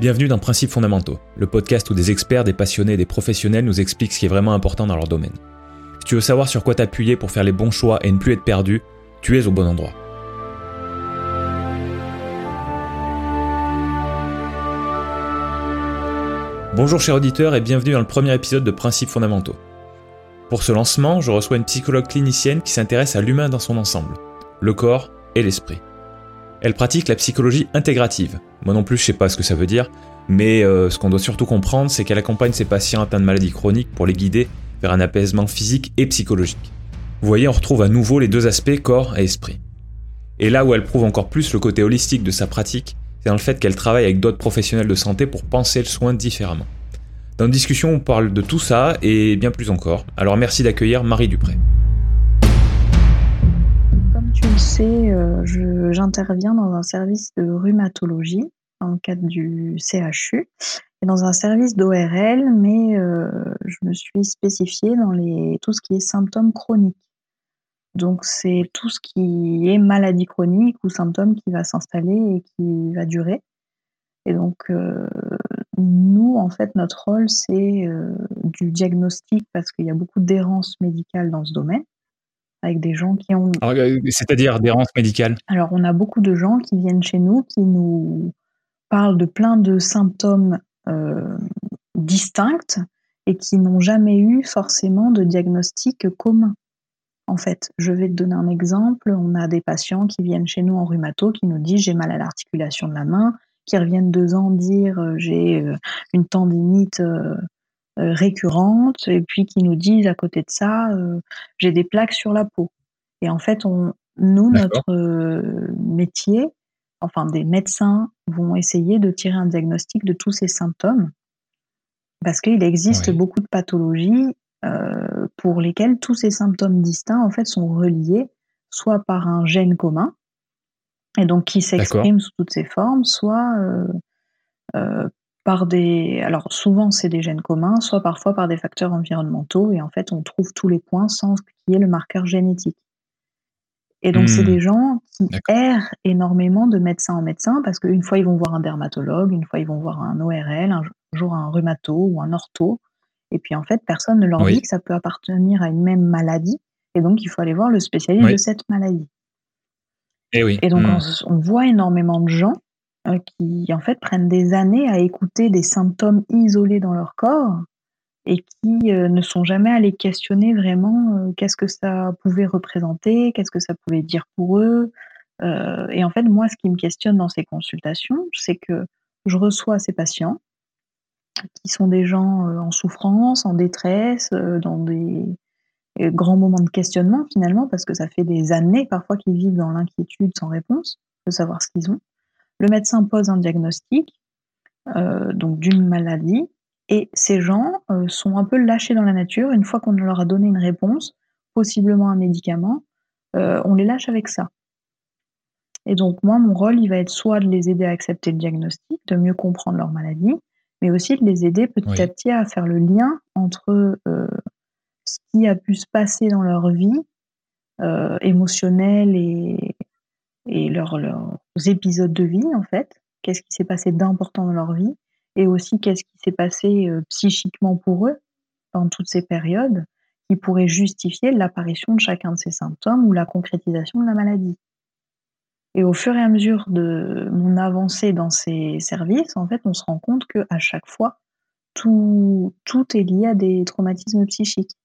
Bienvenue dans Principes fondamentaux, le podcast où des experts, des passionnés et des professionnels nous expliquent ce qui est vraiment important dans leur domaine. Si tu veux savoir sur quoi t'appuyer pour faire les bons choix et ne plus être perdu, tu es au bon endroit. Bonjour chers auditeurs et bienvenue dans le premier épisode de Principes fondamentaux. Pour ce lancement, je reçois une psychologue clinicienne qui s'intéresse à l'humain dans son ensemble, le corps et l'esprit. Elle pratique la psychologie intégrative. Moi non plus, je sais pas ce que ça veut dire, mais euh, ce qu'on doit surtout comprendre, c'est qu'elle accompagne ses patients atteints de maladies chroniques pour les guider vers un apaisement physique et psychologique. Vous voyez, on retrouve à nouveau les deux aspects corps et esprit. Et là où elle prouve encore plus le côté holistique de sa pratique, c'est dans le fait qu'elle travaille avec d'autres professionnels de santé pour penser le soin différemment. Dans une discussion, on parle de tout ça et bien plus encore. Alors merci d'accueillir Marie Dupré tu sais, euh, j'interviens dans un service de rhumatologie dans le cadre du CHU et dans un service d'ORL, mais euh, je me suis spécifiée dans les, tout ce qui est symptômes chroniques. Donc c'est tout ce qui est maladie chronique ou symptômes qui va s'installer et qui va durer. Et donc euh, nous, en fait, notre rôle, c'est du diagnostic parce qu'il y a beaucoup d'errance médicale dans ce domaine avec des gens qui ont. Euh, c'est-à-dire d'errance médicale Alors, on a beaucoup de gens qui viennent chez nous, qui nous parlent de plein de symptômes euh, distincts et qui n'ont jamais eu forcément de diagnostic commun. En fait, je vais te donner un exemple. On a des patients qui viennent chez nous en rhumato qui nous disent j'ai mal à l'articulation de la main, qui reviennent deux ans dire euh, j'ai une tendinite récurrentes et puis qui nous disent à côté de ça, euh, j'ai des plaques sur la peau. Et en fait, on, nous, notre euh, métier, enfin des médecins vont essayer de tirer un diagnostic de tous ces symptômes parce qu'il existe beaucoup de pathologies pour lesquelles tous ces symptômes distincts en fait sont reliés soit par un gène commun et donc qui s'exprime sous toutes ses formes, soit euh, par des. Alors, souvent, c'est des gènes communs, soit parfois par des facteurs environnementaux, et en fait, on trouve tous les points sans qu'il y ait le marqueur génétique. Et donc, c'est hmm. des gens qui errent énormément de médecin en médecin, parce qu'une fois, ils vont voir un dermatologue, une fois, ils vont voir un ORL, un jour un rhumato ou un ortho. Et puis, en fait, personne ne leur dit que ça peut appartenir à une même maladie. Et donc, il faut aller voir le spécialiste de cette maladie. Et, eh oui. et donc, hmm. on, voit énormément de gens euh, qui en fait prennent des années à écouter des symptômes isolés dans leur corps et qui euh, ne sont jamais allés questionner vraiment euh, qu'est-ce que ça pouvait représenter, qu'est-ce que ça pouvait dire pour eux. et en fait, moi, ce qui me questionne dans ces consultations, c'est que je reçois ces patients qui sont des gens en souffrance, en détresse, dans des grands moments de questionnement finalement, parce que ça fait des années parfois qu'ils vivent dans l'inquiétude sans réponse de savoir ce qu'ils ont. Le médecin pose un diagnostic euh, donc d'une maladie et ces gens euh, sont un peu lâchés dans la nature. Une fois qu'on leur a donné une réponse, possiblement un médicament, euh, on les lâche avec ça. Et donc moi, mon rôle, il va être soit de les aider à accepter le diagnostic, de mieux comprendre leur maladie, mais aussi de les aider petit à petit à faire le lien entre ce qui a pu se passer dans leur vie émotionnelle et, et leurs épisodes de vie, en fait. Qu'est-ce qui s'est passé d'important dans leur vie et aussi qu'est-ce qui s'est passé euh, psychiquement pour eux dans toutes ces périodes qui pourrait justifier l'apparition de chacun de ces symptômes ou la concrétisation de la maladie. Et au fur et à mesure de mon avancée dans ces services, en fait, on se rend compte que à chaque fois, tout est lié à des traumatismes psychiques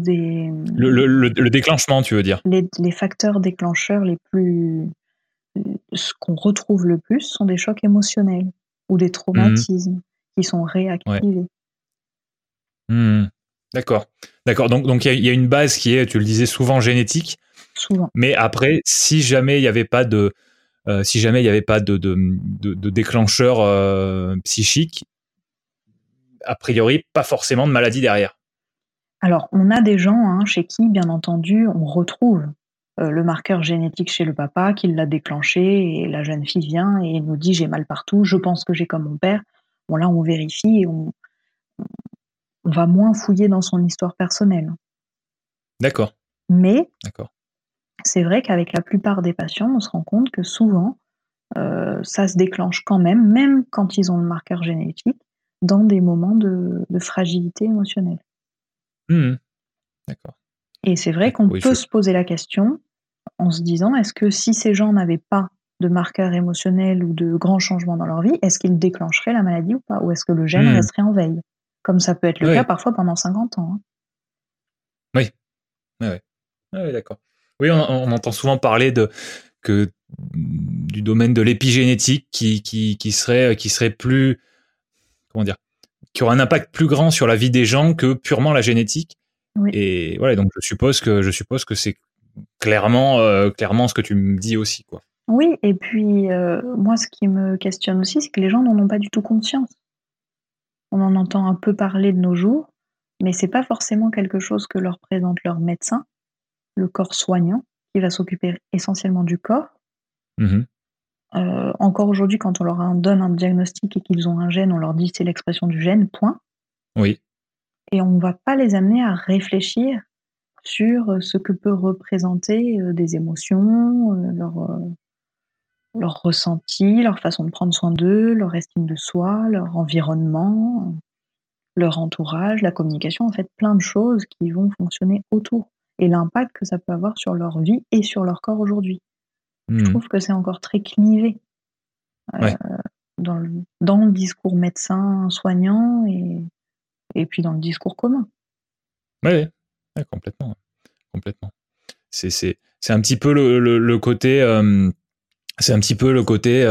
des le, déclenchement, tu veux dire les, facteurs déclencheurs les plus ce qu'on retrouve le plus sont des chocs émotionnels ou des traumatismes qui sont réactivés. Mmh. D'accord, d'accord. Donc donc il y, a une base qui est, tu le disais souvent génétique. Souvent. Mais après, si jamais il n'y avait pas de euh, si jamais il n'y avait pas de, de, déclencheur euh, psychique, a priori, pas forcément de maladie derrière. Alors, on a des gens hein, chez qui, bien entendu, on retrouve euh, le marqueur génétique chez le papa qui l'a déclenché et la jeune fille vient et nous dit j'ai mal partout, je pense que j'ai comme mon père. Bon là, on vérifie et on, va moins fouiller dans son histoire personnelle. D'accord. Mais c'est vrai qu'avec la plupart des patients, on se rend compte que souvent, euh, ça se déclenche quand même, même quand ils ont le marqueur génétique, dans des moments de, fragilité émotionnelle. Mmh. D'accord. Et c'est vrai qu'on peut se poser la question en se disant, est-ce que si ces gens n'avaient pas de marqueurs émotionnels ou de grands changements dans leur vie, est-ce qu'ils déclencheraient la maladie ou pas? Ou est-ce que le gène mmh. resterait en veille? Comme ça peut être le cas parfois pendant 50 ans. Hein. Oui. Oui, d'accord. Oui, on, entend souvent parler de que du domaine de l'épigénétique qui, qui, serait qui serait plus comment dire qui aura un impact plus grand sur la vie des gens que purement la génétique. Et voilà, donc je suppose que je suppose que c'est clairement euh, clairement ce que tu me dis aussi quoi. Oui, et puis euh, moi ce qui me questionne aussi, c'est que les gens n'en ont pas du tout conscience. On en entend un peu parler de nos jours, mais c'est pas forcément quelque chose que leur présente leur médecin, le corps soignant, qui va s'occuper essentiellement du corps. Mmh euh, encore aujourd'hui, quand on leur donne un diagnostic et qu'ils ont un gène, on leur dit c'est l'expression du gène, point. Oui. Et on ne va pas les amener à réfléchir sur ce que peut représenter euh, des émotions, euh, leur, leur ressenti, leur façon de prendre soin d'eux, leur estime de soi, leur environnement, leur entourage, la communication, en fait, plein de choses qui vont fonctionner autour et l'impact que ça peut avoir sur leur vie et sur leur corps aujourd'hui. Je mmh. trouve que c'est encore très clivé euh, dans, le, dans, le, discours médecin-soignant et, et puis dans le discours commun. Oui, complètement. complètement. C'est un petit peu le, le, côté. Euh, c'est un petit peu le côté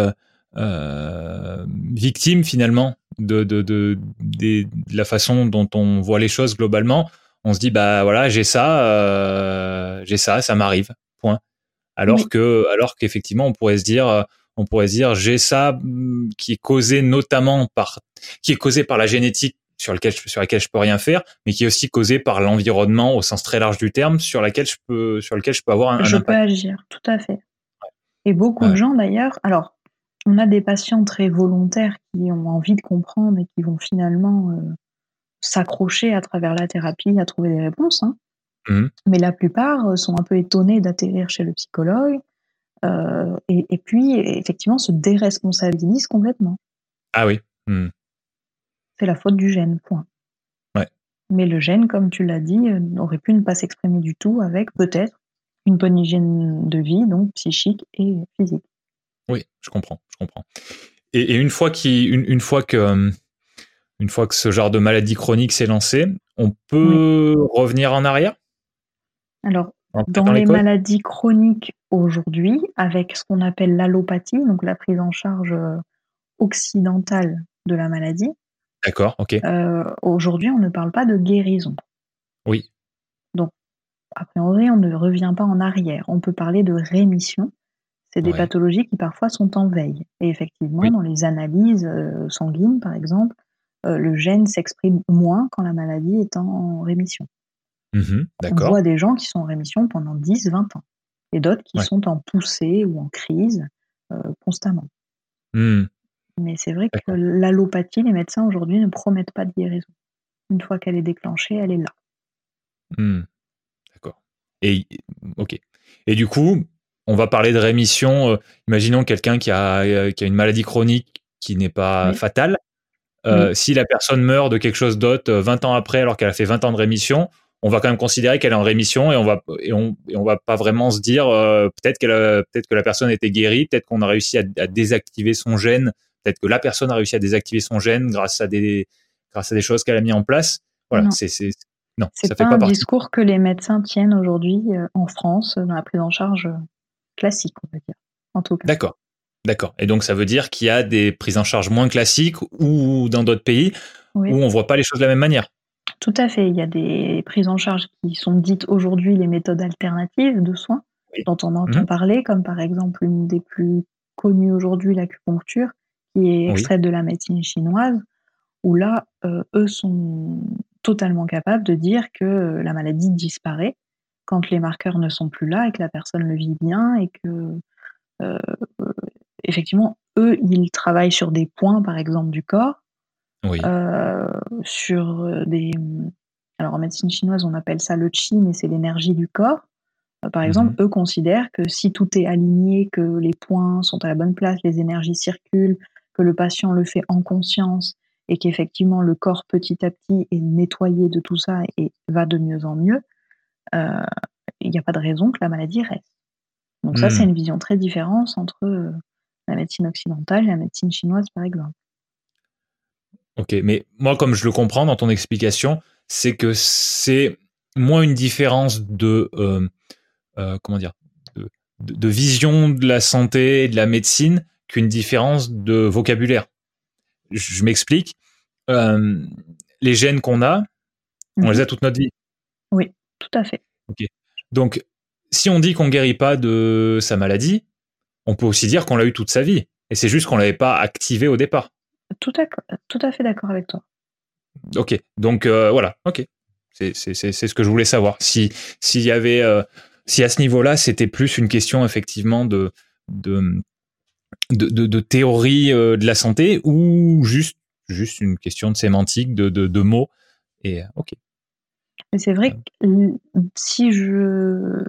euh, victime finalement de, de, de, de, la façon dont on voit les choses globalement. On se dit bah voilà j'ai ça, j'ai ça, ça m'arrive. Point. Alors que, alors qu'effectivement, on pourrait se dire, euh, on pourrait se dire, j'ai ça mm, qui est causé notamment par, qui est causé par la génétique sur lequel sur laquelle je peux rien faire, mais qui est aussi causé par l'environnement au sens très large du terme, sur laquelle je peux, sur lequel je peux avoir un, je peux agir, tout à fait. Et beaucoup de gens d'ailleurs. Alors, on a des patients très volontaires qui ont envie de comprendre et qui vont finalement euh, s'accrocher à travers la thérapie à trouver des réponses. Hein. Mmh. Mais la plupart euh, sont un peu étonnés d'atterrir chez le psychologue euh, et, puis effectivement se déresponsabilisent complètement. Ah oui. Mmh. C'est la faute du gène, point. Ouais. Mais le gène, comme tu l'as dit, euh, aurait pu ne pas s'exprimer du tout avec peut-être une bonne hygiène de vie, donc psychique et physique. Oui, je comprends, je comprends. Et, une fois une, une, fois que une fois que ce genre de maladie chronique s'est lancé, on peut revenir en arrière? Alors, dans les maladies chroniques aujourd'hui, avec ce qu'on appelle l'allopathie, donc la prise en charge euh, occidentale de la maladie. D'accord, ok. Euh, aujourd'hui, on ne parle pas de guérison. Oui. Donc, a priori, on ne revient pas en arrière. On peut parler de rémission. C'est des pathologies qui parfois sont en veille. Et effectivement, dans les analyses euh, sanguines, par exemple, le gène s'exprime moins quand la maladie est en rémission. Mmh on voit des gens qui sont en rémission pendant 10, 20 ans. Et d'autres qui sont en poussée ou en crise euh, constamment. Mmh. Mais c'est vrai que l'allopathie, les médecins aujourd'hui ne promettent pas de guérison. Une fois qu'elle est déclenchée, elle est là. Mmh. D'accord. Et ok. Et du coup, on va parler de rémission. Euh, imaginons quelqu'un qui a, euh, qui a une maladie chronique qui n'est pas fatale. Si la personne meurt de quelque chose d'autre 20 ans après, alors qu'elle a fait 20 ans de rémission, on va quand même considérer qu'elle est en rémission et on va et on, on va pas vraiment se dire euh, peut-être qu'elle peut-être que la personne était guérie, peut-être qu'on a réussi à, désactiver son gène, peut-être que la personne a réussi à désactiver son gène grâce à des grâce à des choses qu'elle a mis en place. Voilà, c'est c'est non, ça fait pas, un discours que les médecins tiennent aujourd'hui euh, en France dans la prise en charge classique, on va dire. En tout cas. D'accord. D'accord. Et donc ça veut dire qu'il y a des prises en charge moins classiques ou dans d'autres pays où on voit pas les choses de la même manière? Tout à fait. Il y a des prises en charge qui sont dites aujourd'hui les méthodes alternatives de soins, dont on entend mmh. parler, comme par exemple une des plus connues aujourd'hui, l'acupuncture, qui est extraite de la médecine chinoise, où là, euh, eux sont totalement capables de dire que la maladie disparaît quand les marqueurs ne sont plus là et que la personne le vit bien et que, euh, effectivement, eux, ils travaillent sur des points, par exemple, du corps, euh, sur des. Alors en médecine chinoise, on appelle ça le qi, mais c'est l'énergie du corps. Euh, par exemple, mhm. eux considèrent que si tout est aligné, que les points sont à la bonne place, les énergies circulent, que le patient le fait en conscience et qu'effectivement le corps petit à petit est nettoyé de tout ça et va de mieux en mieux, euh, il n'y a pas de raison que la maladie reste. Donc ça, c'est mhm. une vision très différente entre euh, la médecine occidentale et la médecine chinoise, par exemple. Ok, mais moi, comme je le comprends dans ton explication, c'est que c'est moins une différence de euh, comment dire, de, vision de la santé et de la médecine qu'une différence de vocabulaire. Je, m'explique. Euh, les gènes qu'on a, on les a mhm. toute notre vie. Oui, tout à fait. Donc, si on dit qu'on guérit pas de sa maladie, on peut aussi dire qu'on l'a eu toute sa vie. Et c'est juste qu'on l'avait pas activé au départ. Tout à, tout à fait d'accord avec toi. Ok, donc euh, voilà, ok. C'est ce que je voulais savoir. Si y avait si à ce niveau-là, c'était plus une question effectivement de, de, de, théorie euh, de la santé ou juste, juste une question de sémantique, de, de, mots. Et euh, ok. Mais c'est vrai que si je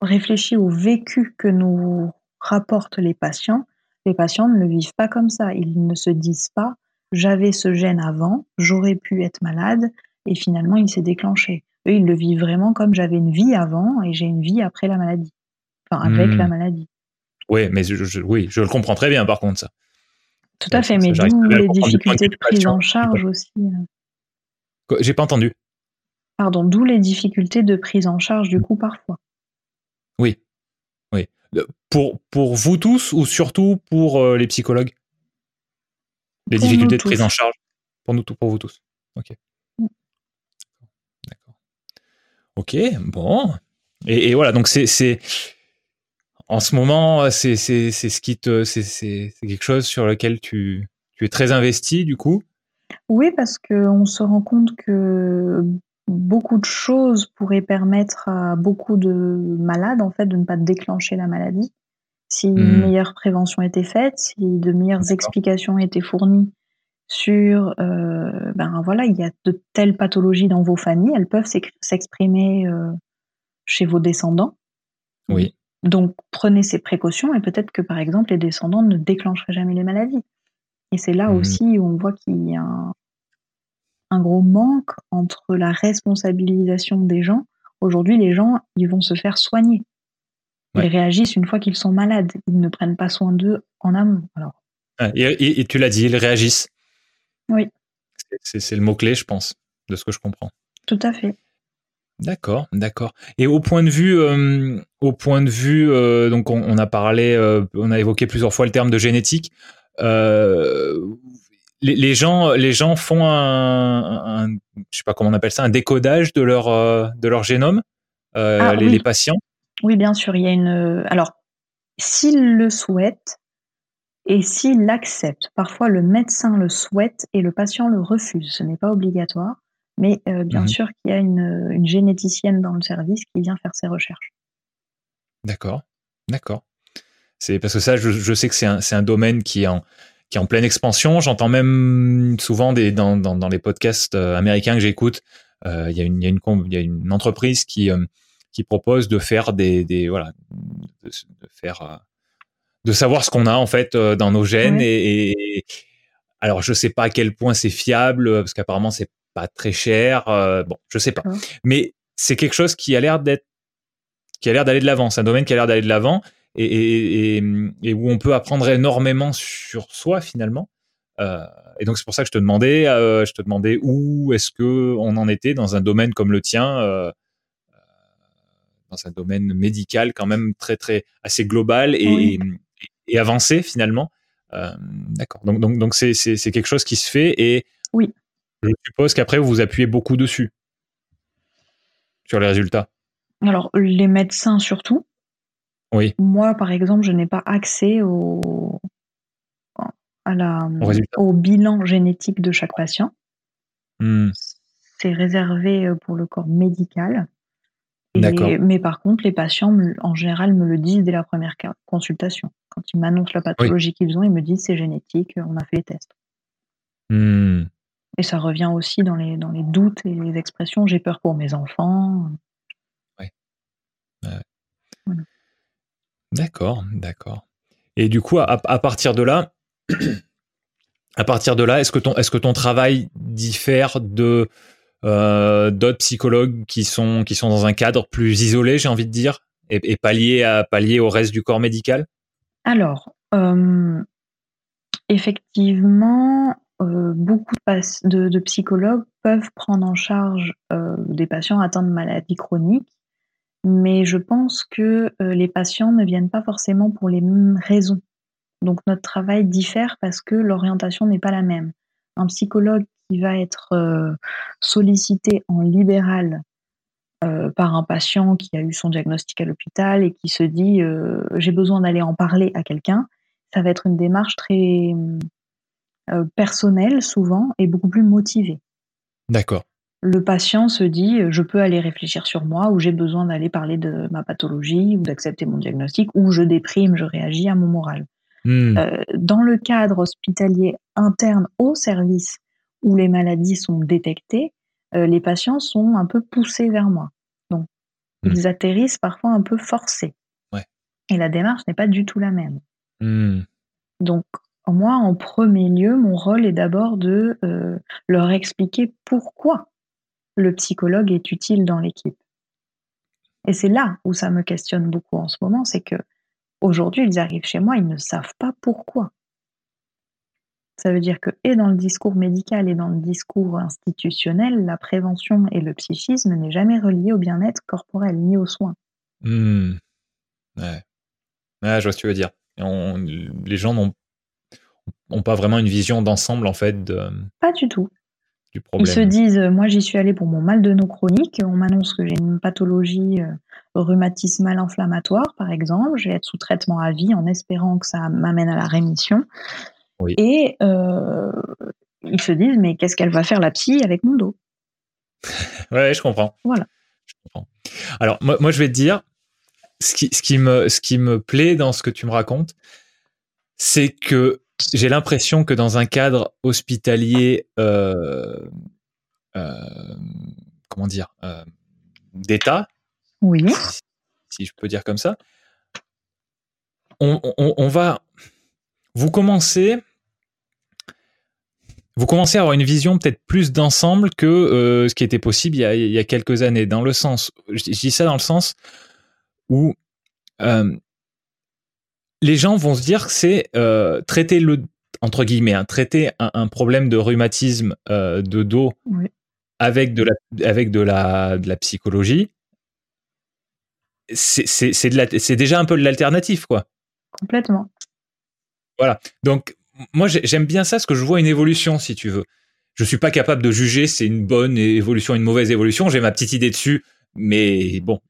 réfléchis au vécu que nous rapportent les patients, les patients ne le vivent pas comme ça. Ils ne se disent pas j'avais ce gène avant, j'aurais pu être malade et finalement il s'est déclenché. Eux, ils le vivent vraiment comme j'avais une vie avant et j'ai une vie après la maladie. Enfin, avec hmm. la maladie. Oui, mais je, oui, je le comprends très bien par contre, ça. Tout à fait, mais d'où les difficultés de prise en charge aussi. Euh. J'ai pas entendu. Pardon, d'où les difficultés de prise en charge du coup parfois. Oui, oui. Pour, pour vous tous ou surtout pour euh, les psychologues? Les difficultés de prise en charge Pour nous, pour vous tous. Ok. Ok, bon. Et, voilà, donc c'est en ce moment, c'est ce qui te, c'est quelque chose sur lequel tu, tu es très investi du coup? Oui, parce qu'on se rend compte que beaucoup de choses pourraient permettre à beaucoup de malades en fait de ne pas déclencher la maladie si une hmm. meilleure prévention était faite, si de meilleures explications étaient fournies sur, euh, ben voilà, il y a de telles pathologies dans vos familles, elles peuvent s'exprimer euh, chez vos descendants. Oui. Donc prenez ces précautions et peut-être que par exemple les descendants ne déclencheraient jamais les maladies. Et c'est là mmh. aussi où on voit qu'il y a un, gros manque entre la responsabilisation des gens. Aujourd'hui, les gens, ils vont se faire soigner. Ils réagissent une fois qu'ils sont malades. Ils ne prennent pas soin d'eux en amont. Alors. et, tu l'as dit, ils réagissent. Oui. C'est le mot-clé, je pense, de ce que je comprends. Tout à fait. D'accord, d'accord. Et au point de vue, euh, au point de vue, euh, donc on, a parlé, euh, on a évoqué plusieurs fois le terme de génétique. Les, gens, les gens font un, un, je sais pas comment on appelle ça, un décodage de leur de leur génome, ah les, les, patients. Oui, bien sûr. Il y a une. Alors, s'ils le souhaitent, et s'il l'accepte. Parfois, le médecin le souhaite et le patient le refuse. Ce n'est pas obligatoire, mais euh, bien mhm. sûr qu'il y a une, généticienne dans le service qui vient faire ses recherches. D'accord, d'accord. C'est parce que ça, je, sais que c'est un, domaine qui est en, qui est en pleine expansion. J'entends même souvent des, dans, dans, les podcasts euh, américains que j'écoute, euh, il y, a une, y, a une, y a une entreprise qui, qui propose de faire des, des voilà, de, de faire de savoir ce qu'on a en fait euh, dans nos gènes et, alors je sais pas à quel point c'est fiable parce qu'apparemment c'est pas très cher euh, bon je sais pas. Mais c'est quelque chose qui a l'air d'être qui a l'air d'aller de l'avant. C'est un domaine qui a l'air d'aller de l'avant et, et, où on peut apprendre énormément sur soi finalement euh, et donc c'est pour ça que je te demandais je te demandais où est-ce que on en était dans un domaine comme le tien dans un domaine médical quand même très très assez global et, et avancer finalement. Euh, d'accord. Donc donc donc c'est c'est quelque chose qui se fait et oui. Je suppose qu'après vous vous appuyez beaucoup dessus sur les résultats. Alors les médecins surtout. Oui. Moi par exemple je n'ai pas accès au à la, au, bilan génétique de chaque patient. Hmm. C'est réservé pour le corps médical mais par contre, les patients, en général, me le disent dès la première consultation. Quand ils m'annoncent la pathologie qu'ils ont, ils me disent c'est génétique, on a fait les tests. Hmm. Et ça revient aussi dans les, dans les doutes et les expressions j'ai peur pour mes enfants. D'accord, d'accord. Et du coup, à, partir de là, à partir de là, est-ce que ton, travail diffère de euh, d'autres psychologues qui sont dans un cadre plus isolé, j'ai envie de dire, et, et pas lié à au reste du corps médical? Alors, euh, effectivement, euh, beaucoup de, psychologues peuvent prendre en charge des patients atteints de maladies chroniques, mais je pense que les patients ne viennent pas forcément pour les mêmes raisons. Donc notre travail diffère parce que l'orientation n'est pas la même. Un psychologue qui va être euh, sollicité en libéral euh, par un patient qui a eu son diagnostic à l'hôpital et qui se dit euh, j'ai besoin d'aller en parler à quelqu'un, ça va être une démarche très personnelle souvent et beaucoup plus motivée. D'accord. Le patient se dit je peux aller réfléchir sur moi ou j'ai besoin d'aller parler de ma pathologie ou d'accepter mon diagnostic ou je déprime, je réagis à mon moral. Hmm. dans le cadre hospitalier interne au service où les maladies sont détectées, euh, les patients sont un peu poussés vers moi. Donc, mmh. ils atterrissent parfois un peu forcés. Et la démarche n'est pas du tout la même. Mmh. Donc, moi, en premier lieu, mon rôle est d'abord de euh, leur expliquer pourquoi le psychologue est utile dans l'équipe. Et c'est là où ça me questionne beaucoup en ce moment, c'est que aujourd'hui, ils arrivent chez moi, ils ne savent pas pourquoi. Ça veut dire que, et dans le discours médical et dans le discours institutionnel, la prévention et le psychisme n'est jamais relié au bien-être corporel ni aux soins. Mmh. Ouais. je vois ce que tu veux dire. les gens n'ont pas vraiment une vision d'ensemble, en fait. De, pas du tout. Du problème. Ils se disent, moi j'y suis allé pour mon mal de nos chronique, on m'annonce que j'ai une pathologie euh, rhumatismale inflammatoire, par exemple, je vais être sous traitement à vie en espérant que ça m'amène à la rémission. Et euh, ils se disent, mais qu'est-ce qu'elle va faire la psy avec mon dos? Ouais, je comprends. Voilà. Alors, moi, moi, je vais te dire, ce qui, ce, qui me, ce qui me plaît dans ce que tu me racontes, c'est que j'ai l'impression que dans un cadre hospitalier, euh, euh, comment dire, d'État, oui. Si, je peux dire comme ça, on, on, on va, vous commencez vous commencez à avoir une vision peut-être plus d'ensemble que euh, ce qui était possible il y, a, quelques années. Dans le sens, je, dis ça dans le sens où euh, les gens vont se dire que c'est euh, traiter le entre guillemets, hein, traiter un, problème de rhumatisme de dos avec de la avec de la, de la psychologie. C'est déjà un peu de l'alternative, quoi. Complètement. Voilà. Donc, moi, j'aime bien ça, parce que je vois une évolution, si tu veux. Je suis pas capable de juger c'est une bonne évolution, une mauvaise évolution. J'ai ma petite idée dessus, mais bon,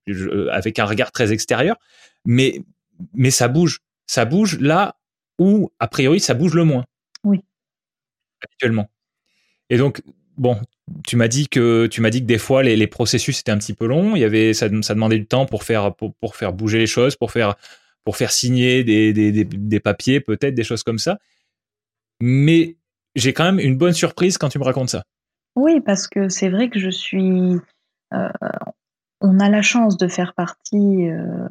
avec un regard très extérieur. Mais, mais ça bouge. Ça bouge là où, a priori, ça bouge le moins. Oui. Actuellement. Et donc, bon, tu m'as dit que tu m'as dit que des fois les, processus étaient un petit peu longs. Il y avait ça, ça demandait du temps pour faire pour, pour, faire bouger les choses, pour faire pour faire signer des, des, des, papiers, peut-être des choses comme ça. Mais j'ai quand même une bonne surprise quand tu me racontes ça. Oui, parce que c'est vrai que je suis. Euh, on a la chance de faire partie euh,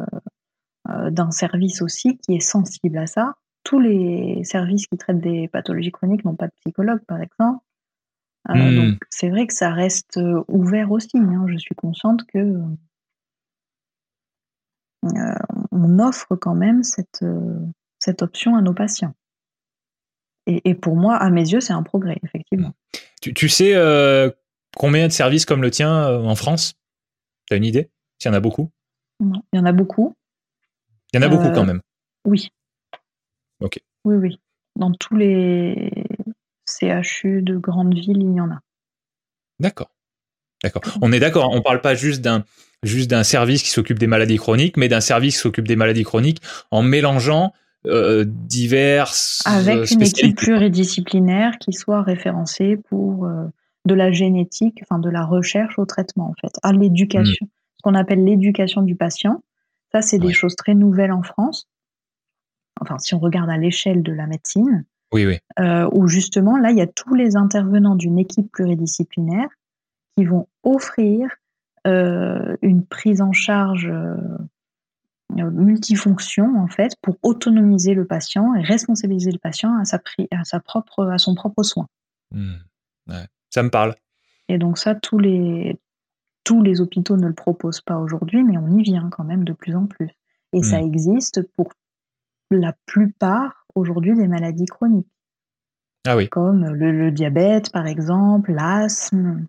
d'un service aussi qui est sensible à ça. Tous les services qui traitent des pathologies chroniques n'ont pas de psychologue, par exemple. Hmm. Donc c'est vrai que ça reste ouvert aussi. Hein. Je suis consciente que euh, on offre quand même cette, euh, cette option à nos patients. Et, pour moi, à mes yeux, c'est un progrès, effectivement. Tu, sais euh, combien de services comme le tien en France? Tu as une idée? S'il y en a beaucoup? Non, il y en a beaucoup. Il y en a beaucoup quand même Oui. Ok. Oui, oui. Dans tous les CHU de grandes villes, il y en a. D'accord. D'accord. On est d'accord, on ne parle pas juste d'un juste d'un service qui s'occupe des maladies chroniques, mais d'un service qui s'occupe des maladies chroniques en mélangeant euh, diverses avec euh, une équipe pluridisciplinaire qui soit référencée pour euh, de la génétique, enfin de la recherche au traitement en fait, à l'éducation, mm. ce qu'on appelle l'éducation du patient. Ça, c'est des choses très nouvelles en France. Enfin, si on regarde à l'échelle de la médecine, oui, oui. où justement là, il y a tous les intervenants d'une équipe pluridisciplinaire qui vont offrir euh, une prise en charge euh, multifonction en fait pour autonomiser le patient et responsabiliser le patient à sa, à sa propre à son propre soin. Mmh. Ça me parle. Et donc ça, tous les tous les hôpitaux ne le proposent pas aujourd'hui, mais on y vient quand même de plus en plus. Et ça mmh. existe pour la plupart aujourd'hui des maladies chroniques. Ah oui. Comme le, diabète, par exemple, l'asthme,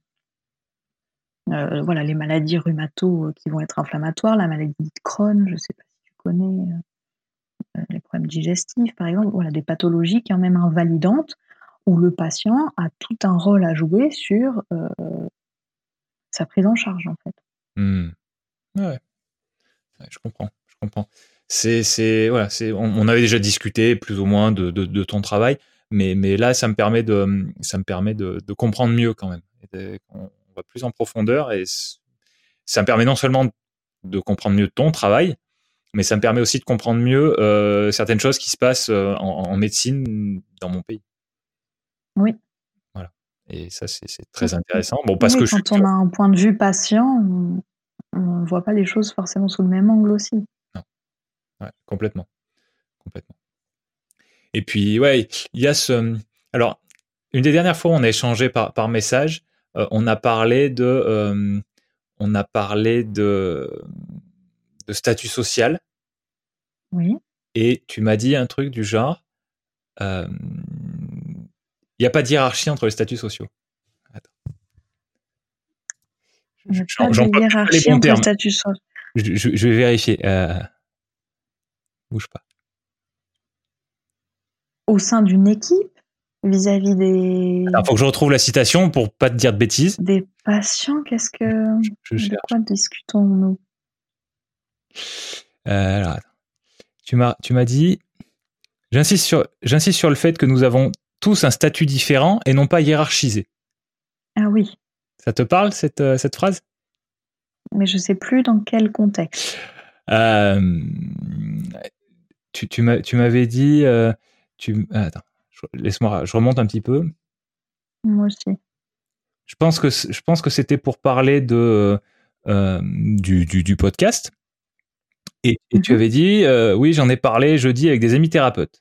euh, voilà, les maladies rhumato qui vont être inflammatoires, la maladie de Crohn, je ne sais pas si tu connais, euh, les problèmes digestifs, par exemple, voilà, des pathologies quand même invalidantes où le patient a tout un rôle à jouer sur euh, sa prise en charge, en fait. Mmh. Ouais. je comprends, je comprends. C'est, c'est, voilà, c'est, on, avait déjà discuté plus ou moins de, de ton travail mais, mais là, ça me permet de, ça me permet de, de comprendre mieux quand même. on va plus en profondeur et ça me permet non seulement de comprendre mieux ton travail, mais ça me permet aussi de comprendre mieux euh, certaines choses qui se passent euh, en, médecine dans mon pays. Oui. Et ça, c'est très intéressant. Bon, parce que quand on a un point de vue patient, on ne voit pas les choses forcément sous le même angle aussi. Non. Ouais, complètement. Complètement. Et puis, ouais, il y a ce. Alors, une des dernières fois, on a échangé par, par message. Euh, on a parlé de, euh, on a parlé de, de statut social. Oui. Et tu m'as dit un truc du genre, euh, il n'y a pas de hiérarchie entre les statuts sociaux. J'en hiérarchie entre les statuts sociaux. Je, je, vais vérifier. bouge pas au sein d'une équipe vis-à-vis des. Il faut que je retrouve la citation pour pas te dire de bêtises. Des patients, qu'est-ce que. de quoi discutons-nous? Euh, alors, tu m'as, tu m'as dit. J'insiste sur, j'insiste sur le fait que nous avons tous un statut différent et non pas hiérarchisé. Ah oui. Ça te parle cette, euh, cette phrase? Mais je sais plus dans quel contexte. Euh, tu, tu, m'avais dit tu, ah, attends, laisse-moi, je remonte un petit peu. Moi aussi. Je pense que je pense que c'était pour parler de euh, du, du, podcast. Et, tu mhm. avais dit, euh, oui, j'en ai parlé jeudi avec des amis thérapeutes.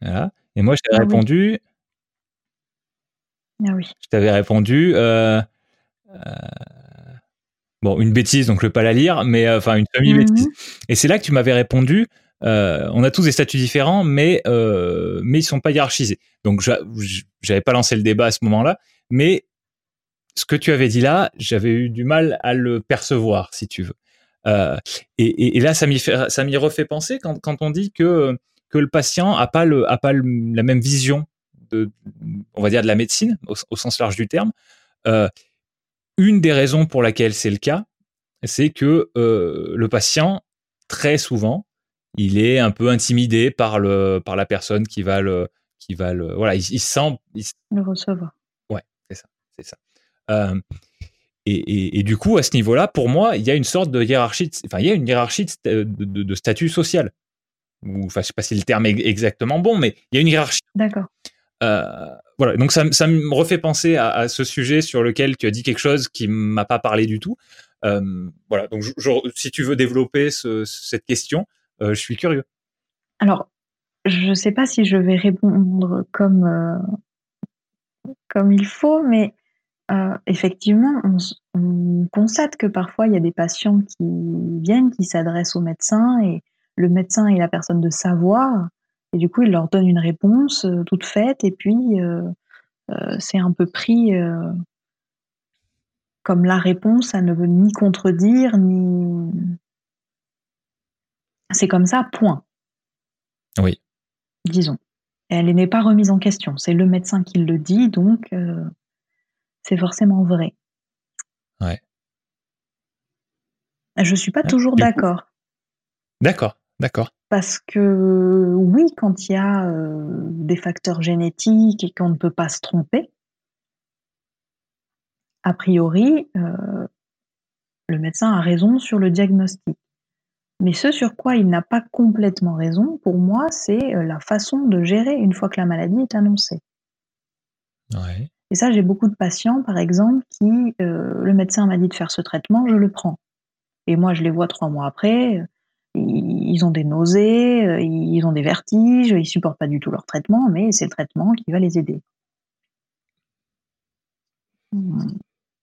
Voilà. Et moi, je t'avais ah répondu. Ah oui. Je t'avais répondu. Euh, bon, une bêtise, donc je ne vais pas la lire, mais enfin une famille mhm. bêtise. Et c'est là que tu m'avais répondu. Euh, on a tous des statuts différents, mais euh, mais ils sont pas hiérarchisés. Donc j'avais pas lancé le débat à ce moment-là, mais ce que tu avais dit là, j'avais eu du mal à le percevoir, si tu veux. Euh, et, là, ça m'y ça m'y refait penser quand, quand on dit que que le patient a pas le a pas la même vision de on va dire de la médecine au, sens large du terme. Euh, une des raisons pour laquelle c'est le cas, c'est que euh, le patient très souvent il est un peu intimidé par le par la personne qui va le qui va le voilà il, sent le recevoir. Ouais c'est ça c'est ça. Euh, et, et, du coup à ce niveau-là pour moi il y a une sorte de hiérarchie enfin il y a une hiérarchie de, de, statut social ou enfin je sais pas si le terme est exactement bon mais il y a une hiérarchie. D'accord. Euh, voilà. Donc ça, ça me refait penser à, ce sujet sur lequel tu as dit quelque chose qui m'a pas parlé du tout. Euh, voilà. Donc si tu veux développer ce, cette question euh, je suis curieux. Alors, je ne sais pas si je vais répondre comme, comme il faut, mais effectivement, on, constate que parfois il y a des patients qui viennent, qui s'adressent au médecin et le médecin est la personne de savoir et du coup il leur donne une réponse toute faite et puis c'est un peu pris comme la réponse, ça ne veut ni contredire ni c'est comme ça, point. Oui. Disons. Elle n'est pas remise en question. C'est le médecin qui le dit, donc euh, c'est forcément vrai. Ouais. Je suis pas toujours d'accord. D'accord, d'accord. Parce que oui, quand il y a euh, des facteurs génétiques et qu'on ne peut pas se tromper, a priori, euh, le médecin a raison sur le diagnostic. Mais ce sur quoi il n'a pas complètement raison, pour moi, c'est euh, la façon de gérer une fois que la maladie est annoncée. Et ça, j'ai beaucoup de patients, par exemple, qui, euh, le médecin m'a dit de faire ce traitement, je le prends. Et moi, je les vois trois mois après, ils ont des nausées, ils ont des vertiges, ils supportent pas du tout leur traitement, mais c'est le traitement qui va les aider.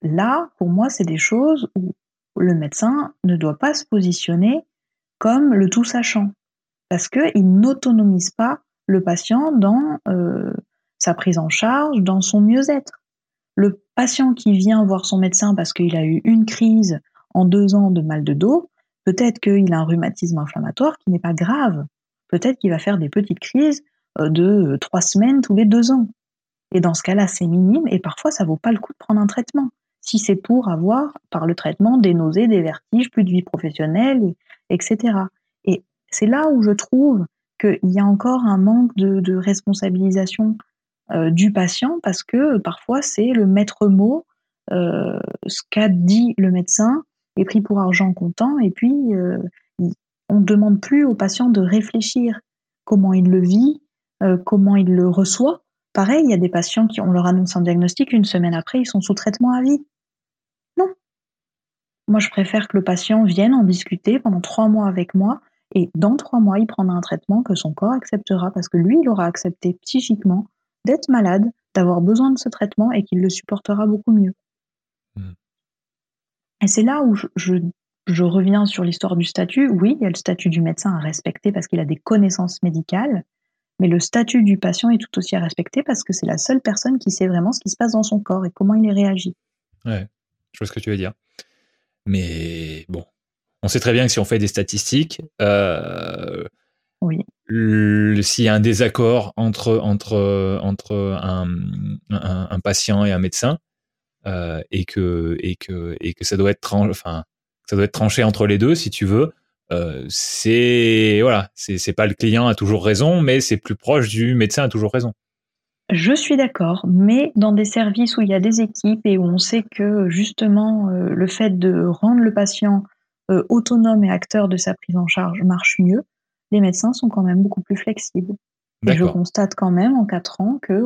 Là, pour moi, c'est des choses où le médecin ne doit pas se positionner comme le tout sachant, parce qu'il n'autonomise pas le patient dans euh, sa prise en charge, dans son mieux-être. Le patient qui vient voir son médecin parce qu'il a eu une crise en deux ans de mal de dos, peut-être qu'il a un rhumatisme inflammatoire qui n'est pas grave. Peut-être qu'il va faire des petites crises euh, de trois semaines tous les deux ans. Et dans ce cas-là, c'est minime et parfois ça vaut pas le coup de prendre un traitement. Si c'est pour avoir, par le traitement, des nausées, des vertiges, plus de vie professionnelle, etc. Et c'est là où je trouve qu'il y a encore un manque de, responsabilisation euh, du patient parce que parfois c'est le maître mot, euh, ce qu'a dit le médecin est pris pour argent comptant et puis euh, on ne demande plus au patient de réfléchir comment il le vit, comment il le reçoit. Pareil, il y a des patients qui on leur annonce un diagnostic, une semaine après ils sont sous traitement à vie. Non. Moi je préfère que le patient vienne en discuter pendant trois mois avec moi et dans trois mois, il prendra un traitement que son corps acceptera parce que lui, il aura accepté psychiquement d'être malade, d'avoir besoin de ce traitement et qu'il le supportera beaucoup mieux. Et c'est là où je, reviens sur l'histoire du statut. Oui, il y a le statut du médecin à respecter parce qu'il a des connaissances médicales, mais le statut du patient est tout aussi à respecter parce que c'est la seule personne qui sait vraiment ce qui se passe dans son corps et comment il y réagit. Ouais, je vois ce que tu veux dire. Mais bon, on sait très bien que si on fait des statistiques, euh, oui. s'il y a un désaccord entre, entre, entre un, patient et un médecin, euh, et, que, et, que, et que ça doit être tranché, enfin, ça doit être tranché entre les deux, si tu veux, euh, c'est voilà, c'est pas le client a toujours raison, mais c'est plus proche du médecin a toujours raison. Je suis d'accord, mais dans des services où il y a des équipes et où on sait que justement le fait de rendre le patient euh, autonome et acteur de sa prise en charge marche mieux, les médecins sont quand même beaucoup plus flexibles. Et je constate quand même en quatre ans que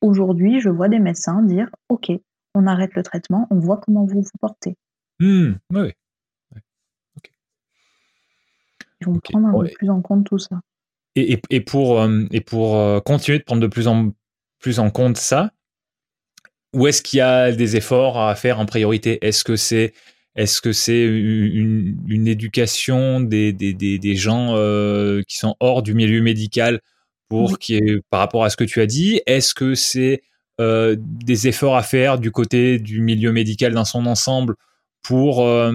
aujourd'hui, je vois des médecins dire OK, on arrête le traitement, on voit comment vous vous portez. Mmh, oui. Ils vont prendre un peu plus en compte tout ça. Et, pour, et pour euh, euh, continuer de prendre de plus en plus en compte ça, où est-ce qu'il y a des efforts à faire en priorité? Est-ce que c'est est-ce que c'est une, éducation des, des, gens euh, qui sont hors du milieu médical pour qui par rapport à ce que tu as dit? Est-ce que c'est euh, des efforts à faire du côté du milieu médical dans son ensemble pour euh,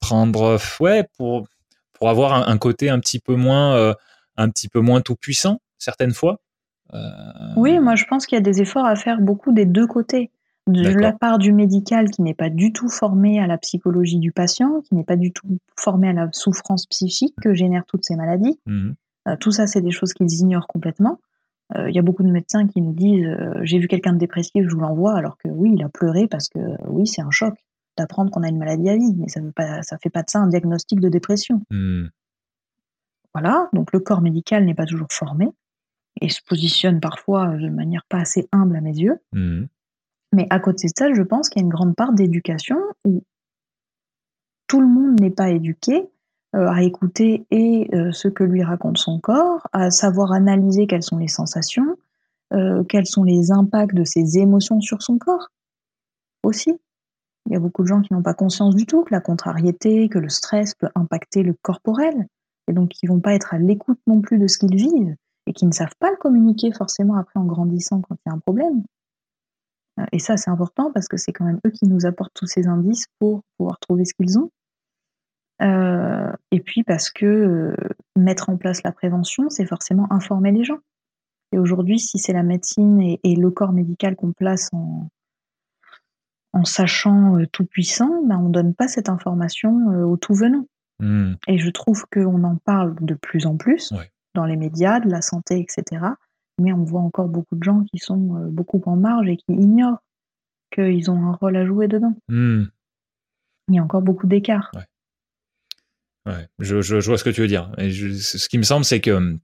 prendre ouais pour pour avoir un, côté un petit peu moins un petit peu moins tout puissant certaines fois oui moi je pense qu'il y a des efforts à faire beaucoup des deux côtés de la part du médical qui n'est pas du tout formé à la psychologie du patient, qui n'est pas du tout formé à la souffrance psychique que génèrent toutes ces maladies. Mmh euh, tout ça, c'est des choses qu'ils ignorent complètement. Euh, il y a beaucoup de médecins qui nous disent euh, j'ai vu quelqu'un de dépressif, je vous l'envoie, alors que oui, il a pleuré parce que oui, c'est un choc d'apprendre qu'on a une maladie à vie, mais ça ne fait pas de ça un diagnostic de dépression. Mmh. Voilà, donc le corps médical n'est pas toujours formé et se positionne parfois de manière pas assez humble à mes yeux. Mmh mais à côté de ça, je pense qu'il y a une grande part d'éducation où tout le monde n'est pas éduqué à écouter et euh, ce que lui raconte son corps, à savoir analyser quelles sont les sensations, euh, quels sont les impacts de ses émotions sur son corps aussi. Il y a beaucoup de gens qui n'ont pas conscience du tout que la contrariété, que le stress peut impacter le corporel, et donc qui vont pas être à l'écoute non plus de ce qu'ils vivent, et qui ne savent pas le communiquer forcément après en grandissant quand il y a un problème. Et ça, c'est important parce que c'est quand même eux qui nous apportent tous ces indices pour pouvoir trouver ce qu'ils ont. Euh, et puis parce que euh, mettre en place la prévention, c'est forcément informer les gens. Et aujourd'hui, si c'est la médecine et, le corps médical qu'on place en, en sachant euh, tout puissant, ben on donne pas cette information au tout venant. Mmh. Et je trouve qu'on en parle de plus en plus dans les médias, de la santé, etc mais on voit encore beaucoup de gens qui sont beaucoup en marge et qui ignorent qu'ils ont un rôle à jouer dedans. Hmm. Il y a encore beaucoup d'écart. Ouais. Je, vois ce que tu veux dire. Et ce qui me semble, c'est que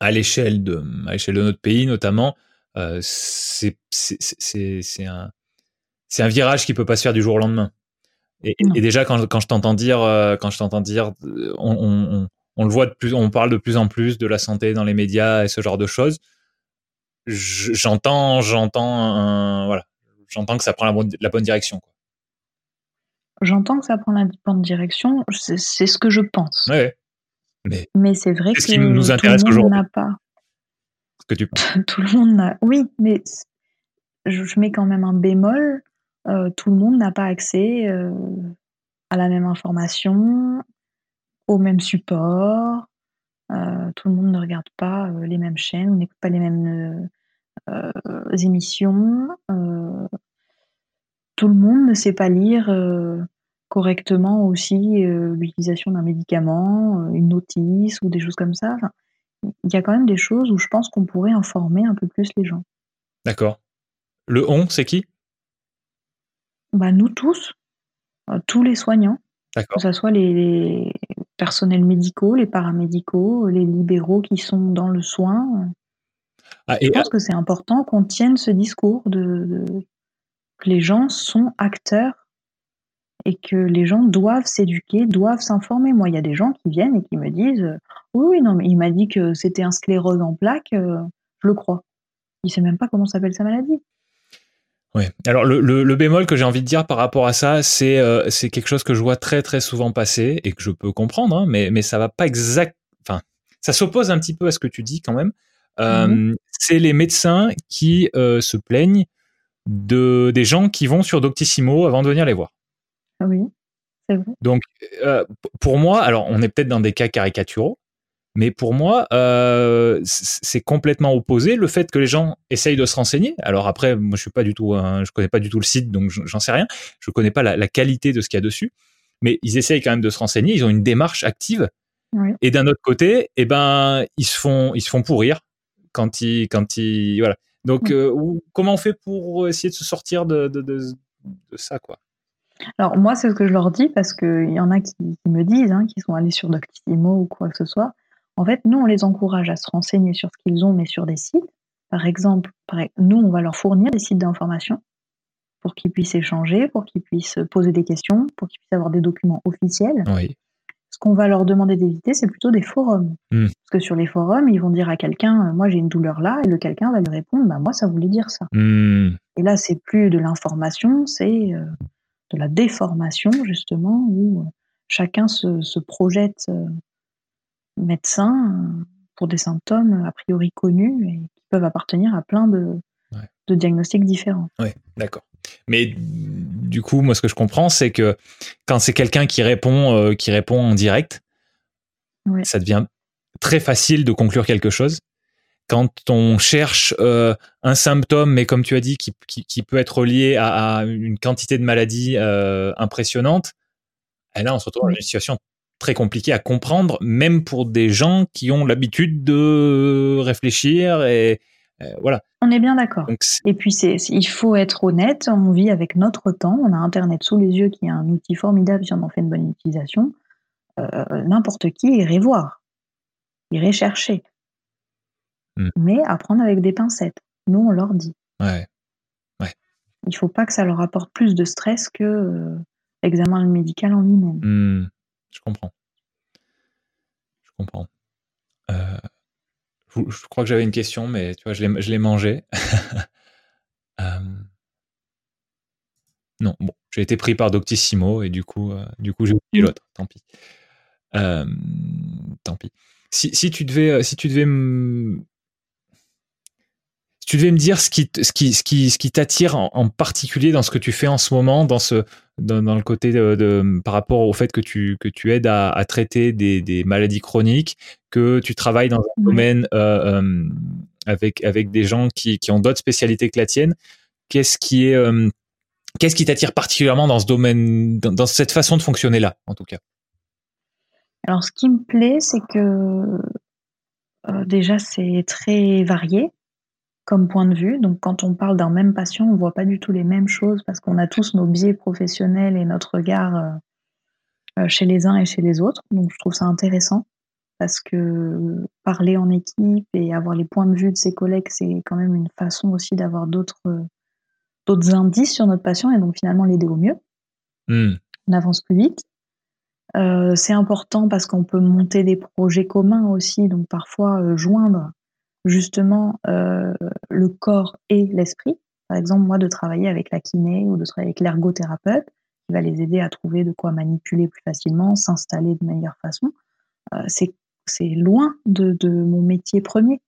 à l'échelle de, à l'échelle de notre pays, notamment, euh, c'est un, un virage qui peut pas se faire du jour au lendemain. Et, déjà, quand, quand je t'entends dire, quand je t'entends dire, on, on, on, le voit de plus, on parle de plus en plus de la santé dans les médias et ce genre de choses. J'entends, j'entends, voilà, j'entends que ça prend la bonne, la bonne direction. J'entends que ça prend la bonne direction. C'est ce que je pense. Ouais. Mais, mais c'est vrai que ce qui nous intéresse aujourd'hui. n'a pas. Ce que tu penses. tout le monde n'a. Oui, mais je, mets quand même un bémol. Euh, tout le monde n'a pas accès euh, à la même information, au même support. Euh, tout le monde ne regarde pas les mêmes chaînes, n'écoute pas les mêmes émissions. Tout le monde ne sait pas lire correctement aussi l'utilisation d'un médicament, une notice ou des choses comme ça. il y a quand même des choses où je pense qu'on pourrait informer un peu plus les gens. D'accord. Le on, c'est qui? Bah, Nous tous, euh, tous les soignants, que ce soit les, personnels médicaux, les paramédicaux, les libéraux qui sont dans le soin. Ah, je pense que c'est important qu'on tienne ce discours de, que les gens sont acteurs et que les gens doivent s'éduquer, doivent s'informer. Moi, il y a des gens qui viennent et qui me disent Oui, non, mais il m'a dit que c'était un sclérose en plaques, euh, je le crois. Il ne sait même pas comment s'appelle sa maladie. Ouais. Alors le, le, bémol que j'ai envie de dire par rapport à ça, c'est euh, c'est quelque chose que je vois très très souvent passer et que je peux comprendre, hein, mais mais ça va pas exact. Enfin, ça s'oppose un petit peu à ce que tu dis quand même. Euh, mhm. C'est les médecins qui euh, se plaignent de des gens qui vont sur Doctissimo avant de venir les voir. Ah oui, c'est vrai. Donc pour moi, alors on est peut-être dans des cas caricaturaux, mais pour moi, euh, c'est complètement opposé. Le fait que les gens essayent de se renseigner. Alors après, moi, je suis pas du tout, je connais pas du tout le site, donc j'en sais rien. Je connais pas la, qualité de ce qu'il y a dessus. Mais ils essayent quand même de se renseigner. Ils ont une démarche active. Et d'un autre côté, eh ben, ils se font, ils se font pourrir quand ils, quand ils, voilà. Donc, euh, comment on fait pour essayer de se sortir de, de, de, ça, quoi? Alors moi, c'est ce que je leur dis parce qu'il y en a qui, me disent, hein, qui sont allés sur Doctissimo ou quoi que ce soit en fait, nous, on les encourage à se renseigner sur ce qu'ils ont, mais sur des sites. Par exemple, nous, on va leur fournir des sites d'information pour qu'ils puissent échanger, pour qu'ils puissent poser des questions, pour qu'ils puissent avoir des documents officiels. Ce qu'on va leur demander d'éviter, c'est plutôt des forums. Hmm. Parce que sur les forums, ils vont dire à quelqu'un, euh, moi j'ai une douleur là, et le quelqu'un va lui répondre, bah, moi ça voulait dire ça. Hmm. Et là, c'est plus de l'information, c'est euh, de la déformation, justement, où euh, chacun se, projette médecins euh, pour des symptômes a priori connus et qui peuvent appartenir à plein de, de diagnostics différents. Oui, d'accord. Mais du coup, moi, ce que je comprends, c'est que quand c'est quelqu'un qui répond, euh, qui répond en direct, ça devient très facile de conclure quelque chose. Quand on cherche euh, un symptôme, mais comme tu as dit, qui, qui, peut être lié à, une quantité de maladies impressionnante, et là, on se retrouve dans une situation très compliqué à comprendre, même pour des gens qui ont l'habitude de réfléchir et euh, voilà. On est bien d'accord. Et puis c'est, il faut être honnête, on vit avec notre temps, on a Internet sous les yeux qui est un outil formidable si on en fait une bonne utilisation. Euh, n'importe qui irait voir, irait chercher. Hmm. Mais apprendre avec des pincettes. Nous, on leur dit. Ouais. Ouais. Il faut pas que ça leur apporte plus de stress que euh, l'examen médical en lui-même. Hmm. Je comprends. Je comprends. Euh, je, crois que j'avais une question, mais tu vois, je l'ai mangé. Euh, non, bon, j'ai été pris par Doctissimo et du coup, euh, du coup, j'ai oublié l'autre. Tant pis. tant pis. Si, si, tu devais, si tu devais tu devais me dire ce qui, ce qui, ce qui, ce qui t'attire en, particulier dans ce que tu fais en ce moment, dans ce, dans, le côté de, par rapport au fait que tu, que tu aides à, traiter des, des, maladies chroniques, que tu travailles dans un domaine euh, euh, avec, avec des gens qui, qui ont d'autres spécialités que la tienne. Qu'est-ce qui est, euh, qu'est-ce qui t'attire particulièrement dans ce domaine, dans, cette façon de fonctionner là, en tout cas? Alors, ce qui me plaît, c'est que déjà c'est très varié comme point de vue. Donc quand on parle d'un même patient, on ne voit pas du tout les mêmes choses parce qu'on a tous nos biais professionnels et notre regard euh, euh, chez les uns et chez les autres. Donc je trouve ça intéressant parce que parler en équipe et avoir les points de vue de ses collègues, c'est quand même une façon aussi d'avoir d'autres d'autres indices sur notre patient et donc finalement l'aider au mieux. Hmm. on avance plus vite. Euh, c'est important parce qu'on peut monter des projets communs aussi, donc parfois euh, joindre justement euh, le corps et l'esprit. Par exemple, moi, de travailler avec la kiné ou de travailler avec l'ergothérapeute, qui va les aider à trouver de quoi manipuler plus facilement, s'installer de meilleure façon. c'est loin de, de, mon métier premier.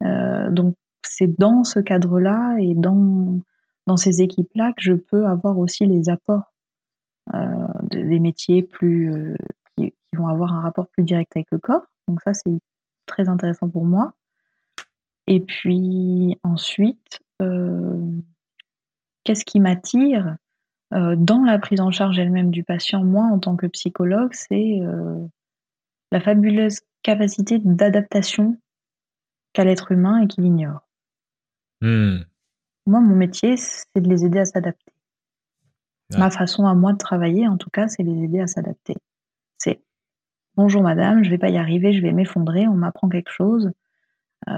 donc, c'est dans ce cadre-là et dans, dans ces équipes-là que je peux avoir aussi les apports euh, des métiers plus euh, qui, vont avoir un rapport plus direct avec le corps. Donc ça, c'est très intéressant pour moi. Et puis ensuite, euh, qu'est-ce qui m'attire dans la prise en charge elle-même du patient, moi en tant que psychologue, c'est la fabuleuse capacité d'adaptation qu'a l'être humain et qu'il ignore. Hmm. Moi, mon métier, c'est de les aider à s'adapter. Ma façon à moi de travailler, en tout cas, c'est les aider à s'adapter. C'est bonjour madame, je vais pas y arriver, je vais m'effondrer, on m'apprend quelque chose euh,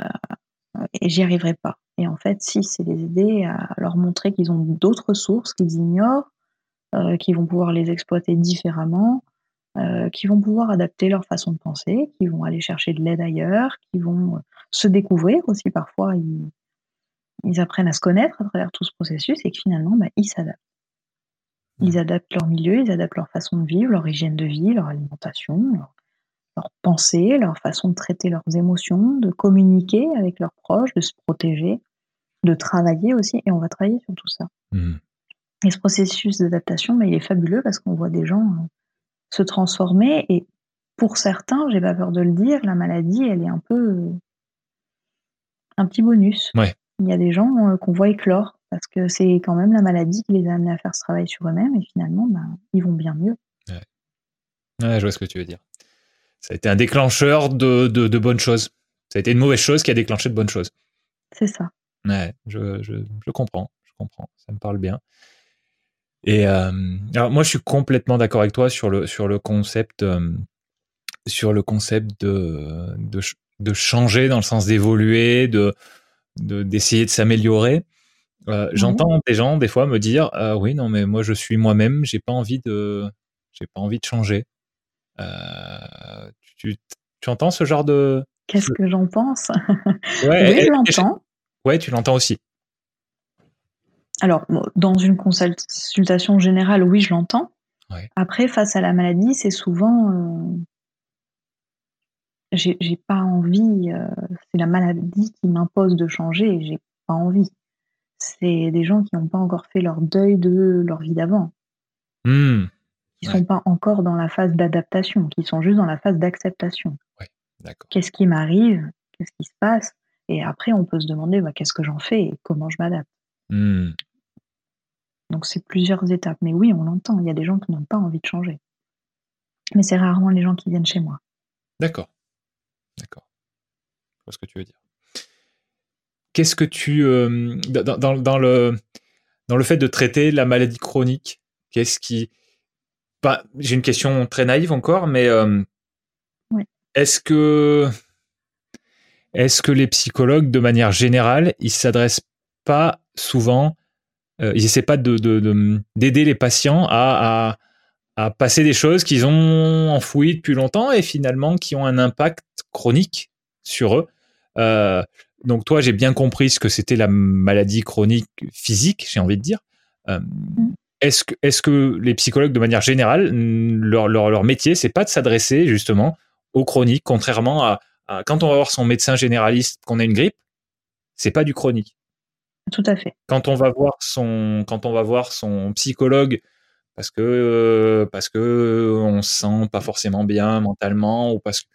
et j'y arriverai pas. Et en fait, si, c'est les aider à leur montrer qu'ils ont d'autres sources qu'ils ignorent, euh, qu'ils vont pouvoir les exploiter différemment, euh, qu'ils vont pouvoir adapter leur façon de penser, qu'ils vont aller chercher de l'aide ailleurs, qu'ils vont se découvrir aussi parfois. Ils, ils apprennent à se connaître à travers tout ce processus et que finalement, bah, ils s'adaptent. Ils adaptent leur milieu, ils adaptent leur façon de vivre, leur hygiène de vie, leur alimentation, leur, pensée, leur façon de traiter leurs émotions, de communiquer avec leurs proches, de se protéger, de travailler aussi. Et on va travailler sur tout ça. Mmh. Et ce processus d'adaptation, bah, il est fabuleux parce qu'on voit des gens euh, se transformer. Et pour certains, j'ai pas peur de le dire, la maladie, elle est un peu euh, un petit bonus. Il y a des gens euh, qu'on voit éclore parce que c'est quand même la maladie qui les a amenés à faire ce travail sur eux-mêmes et finalement, ben, ils vont bien mieux. Ouais. je vois ce que tu veux dire. Ça a été un déclencheur de, de, bonnes choses. Ça a été une mauvaise chose qui a déclenché de bonnes choses. C'est ça. Ouais, je, je, je, comprends, je comprends, ça me parle bien. Et euh, alors moi, je suis complètement d'accord avec toi sur le sur le concept euh, sur le concept de, de, de changer dans le sens d'évoluer, de d'essayer de, s'améliorer. Euh, j'entends des gens des fois me dire oui non mais moi je suis moi-même j'ai pas envie de j'ai pas envie de changer tu, tu, entends ce genre de qu'est-ce que j'en pense? Oui je l'entends. Ouais tu l'entends aussi. Alors dans une consultation générale oui je l'entends. Après face à la maladie c'est souvent j'ai pas envie c'est la maladie qui m'impose de changer et j'ai pas envie. C'est des gens qui n'ont pas encore fait leur deuil de leur vie d'avant. Mmh. Qui ne sont pas encore dans la phase d'adaptation, qui sont juste dans la phase d'acceptation. qu'est-ce qui m'arrive? Qu'est-ce qui se passe? Et après, on peut se demander bah, qu'est-ce que j'en fais et comment je m'adapte. Mmh. Donc, c'est plusieurs étapes. Mais oui, on l'entend. Il y a des gens qui n'ont pas envie de changer. Mais c'est rarement les gens qui viennent chez moi. D'accord. D'accord. Je vois ce que tu veux dire. Qu'est-ce que tu euh, dans, le dans le fait de traiter la maladie chronique Qu'est-ce qui J'ai une question très naïve encore, mais euh, est-ce que est-ce que les psychologues, de manière générale, ils s'adressent pas souvent, euh, ils essaient pas de d'aider les patients à, à, passer des choses qu'ils ont enfouies depuis longtemps et finalement qui ont un impact chronique sur eux? Donc toi, j'ai bien compris ce que c'était la maladie chronique physique, j'ai envie de dire. Euh, mm. Est-ce que, est que les psychologues, de manière générale, leur, leur, leur métier, c'est pas de s'adresser justement aux chroniques, contrairement à, quand on va voir son médecin généraliste qu'on a une grippe, c'est pas du chronique. Tout à fait. Quand on va voir son, quand on va voir son psychologue, parce que parce que on se sent pas forcément bien mentalement ou parce que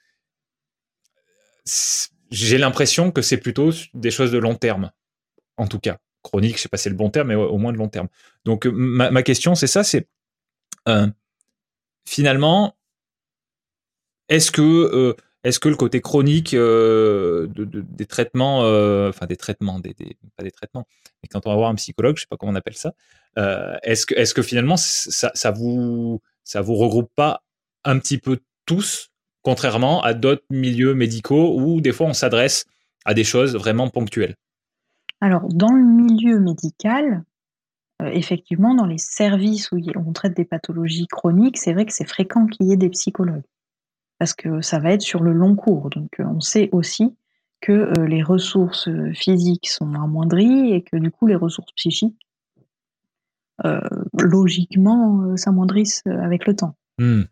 j'ai l'impression que c'est plutôt des choses de long terme, en tout cas. Chronique, je sais pas si c'est le bon terme, mais au moins de long terme. Donc euh, ma, question, c'est ça, c'est euh, finalement, est-ce que euh, est-ce que le côté chronique des traitements, enfin des traitements, des, pas des traitements, mais quand on va voir un psychologue, je sais pas comment on appelle ça, est-ce que finalement ça, ça vous vous regroupe pas un petit peu tous contrairement à d'autres milieux médicaux où des fois on s'adresse à des choses vraiment ponctuelles? Alors, dans le milieu médical, effectivement, dans les services où on traite des pathologies chroniques, c'est vrai que c'est fréquent qu'il y ait des psychologues. Parce que ça va être sur le long cours. Donc, on sait aussi que les ressources physiques sont amoindries et que du coup, les ressources psychiques, logiquement, s'amoindrissent avec le temps. Hmm.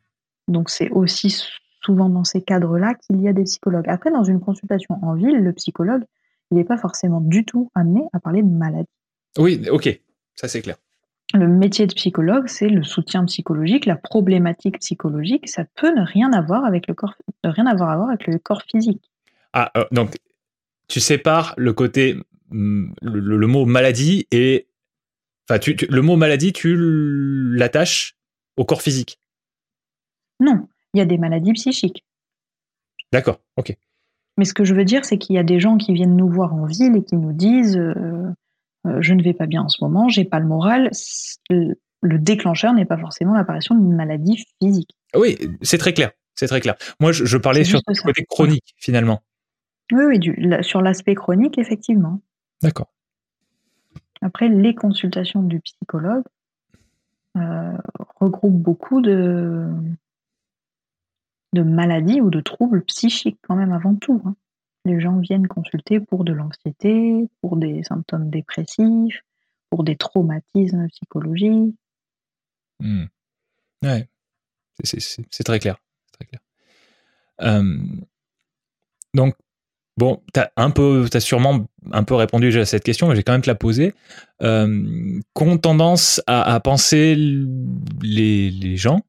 Donc, c'est aussi souvent dans ces cadres-là qu'il y a des psychologues. Après, dans une consultation en ville, le psychologue, il n'est pas forcément du tout amené à parler de maladie. Oui, ok, ça c'est clair. Le métier de psychologue, c'est le soutien psychologique, la problématique psychologique. Ça peut ne rien avoir avec le corps, ne rien avoir à voir avec le corps physique. Ah, euh, donc tu sépares le côté, mm, le, mot maladie et, enfin, tu, le mot maladie, tu l'attaches au corps physique? Non, il y a des maladies psychiques. D'accord, ok. Mais ce que je veux dire, c'est qu'il y a des gens qui viennent nous voir en ville et qui nous disent euh, euh, je ne vais pas bien en ce moment, j'ai pas le moral. Le déclencheur n'est pas forcément l'apparition d'une maladie physique. Oui, c'est très clair. C'est très clair. Moi, je, parlais sur le côté chronique, finalement. Oui, oui sur l'aspect chronique, effectivement. D'accord. Après, les consultations du psychologue euh, regroupent beaucoup de, de maladies ou de troubles psychiques quand même avant tout. Hein. Les gens viennent consulter pour de l'anxiété, pour des symptômes dépressifs, pour des traumatismes psychologiques. Hmm. Ouais, c'est très clair. Clair. donc, bon, tu as, as sûrement un peu répondu déjà à cette question, mais j'ai quand même te la poser. Qu'ont tendance à, penser les, les gens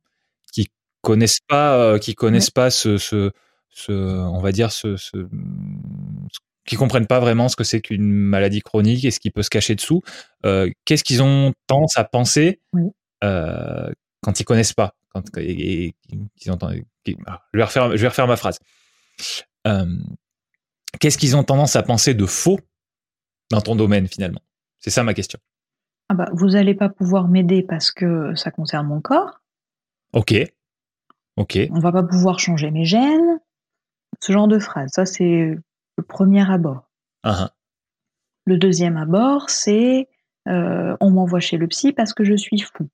connaissent pas, euh, qui connaissent pas ce, ce, ce, on va dire ce, ce, qui comprennent pas vraiment ce que c'est qu'une maladie chronique et ce qui peut se cacher dessous. Euh, qu'est-ce qu'ils ont tendance à penser euh, quand ils connaissent pas, quand et, ils entendent. Ah, je vais refaire, je vais refaire ma phrase. Qu'est-ce qu'ils ont tendance à penser de faux dans ton domaine finalement? C'est ça ma question. Ah bah, vous n'allez pas pouvoir m'aider parce que ça concerne mon corps. Ok. Ok. On va pas pouvoir changer mes gènes. Ce genre de phrase. Ça, c'est le premier abord. Uh-huh. Le deuxième abord, c'est euh, on m'envoie chez le psy parce que je suis fou.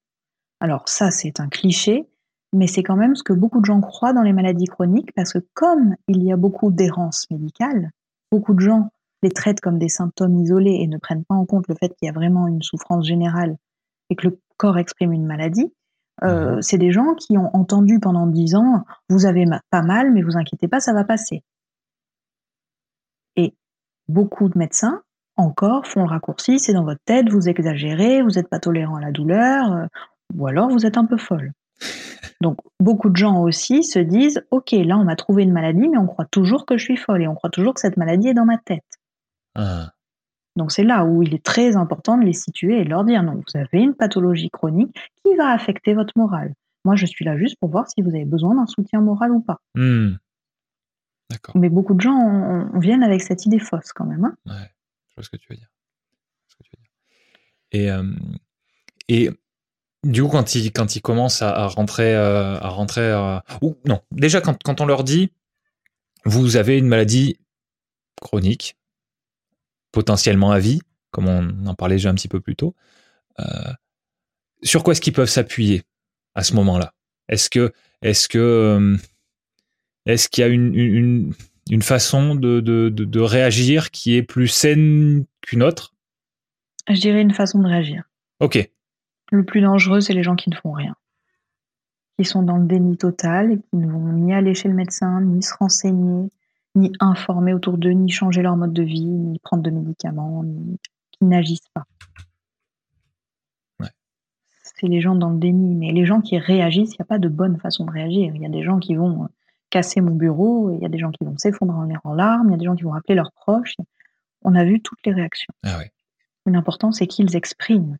Alors ça, c'est un cliché, mais c'est quand même ce que beaucoup de gens croient dans les maladies chroniques parce que comme il y a beaucoup d'errance médicale, beaucoup de gens les traitent comme des symptômes isolés et ne prennent pas en compte le fait qu'il y a vraiment une souffrance générale et que le corps exprime une maladie. Euh, mhm. c'est des gens qui ont entendu pendant dix ans, vous avez pas mal, mais vous inquiétez pas, ça va passer. Et beaucoup de médecins encore font le raccourci, c'est dans votre tête, vous exagérez, vous n'êtes pas tolérant à la douleur, euh, ou alors vous êtes un peu folle. Donc beaucoup de gens aussi se disent, ok, là on m'a trouvé une maladie, mais on croit toujours que je suis folle et on croit toujours que cette maladie est dans ma tête. Ah. Donc c'est là où il est très important de les situer et de leur dire non, vous avez une pathologie chronique qui va affecter votre morale. Moi, je suis là juste pour voir si vous avez besoin d'un soutien moral ou pas. Hmm. D'accord. Mais beaucoup de gens viennent avec cette idée fausse quand même. Hein. ouais, je vois ce que tu veux dire. Et, euh, et du coup, quand ils, quand ils commencent à, rentrer, à rentrer euh, ou non, déjà quand, quand on leur dit vous avez une maladie chronique, potentiellement à vie, comme on en parlait déjà un petit peu plus tôt. Euh, sur quoi est-ce qu'ils peuvent s'appuyer à ce moment-là? Est-ce que, est-ce que, euh, est-ce qu'il y a une, une, façon de, de, de, réagir qui est plus saine qu'une autre? Je dirais une façon de réagir. Ok. Le plus dangereux, c'est les gens qui ne font rien, qui sont dans le déni total et qui ne vont ni aller chez le médecin, ni se renseigner, ni informer autour d'eux, ni changer leur mode de vie, ni prendre de médicaments, ni qui n'agissent pas. C'est les gens dans le déni, mais les gens qui réagissent, il n'y a pas de bonne façon de réagir. Il y a des gens qui vont euh, casser mon bureau, il y a des gens qui vont s'effondrer en larmes, il y a des gens qui vont appeler leurs proches. On a vu toutes les réactions. Ah L'important, c'est qu'ils expriment.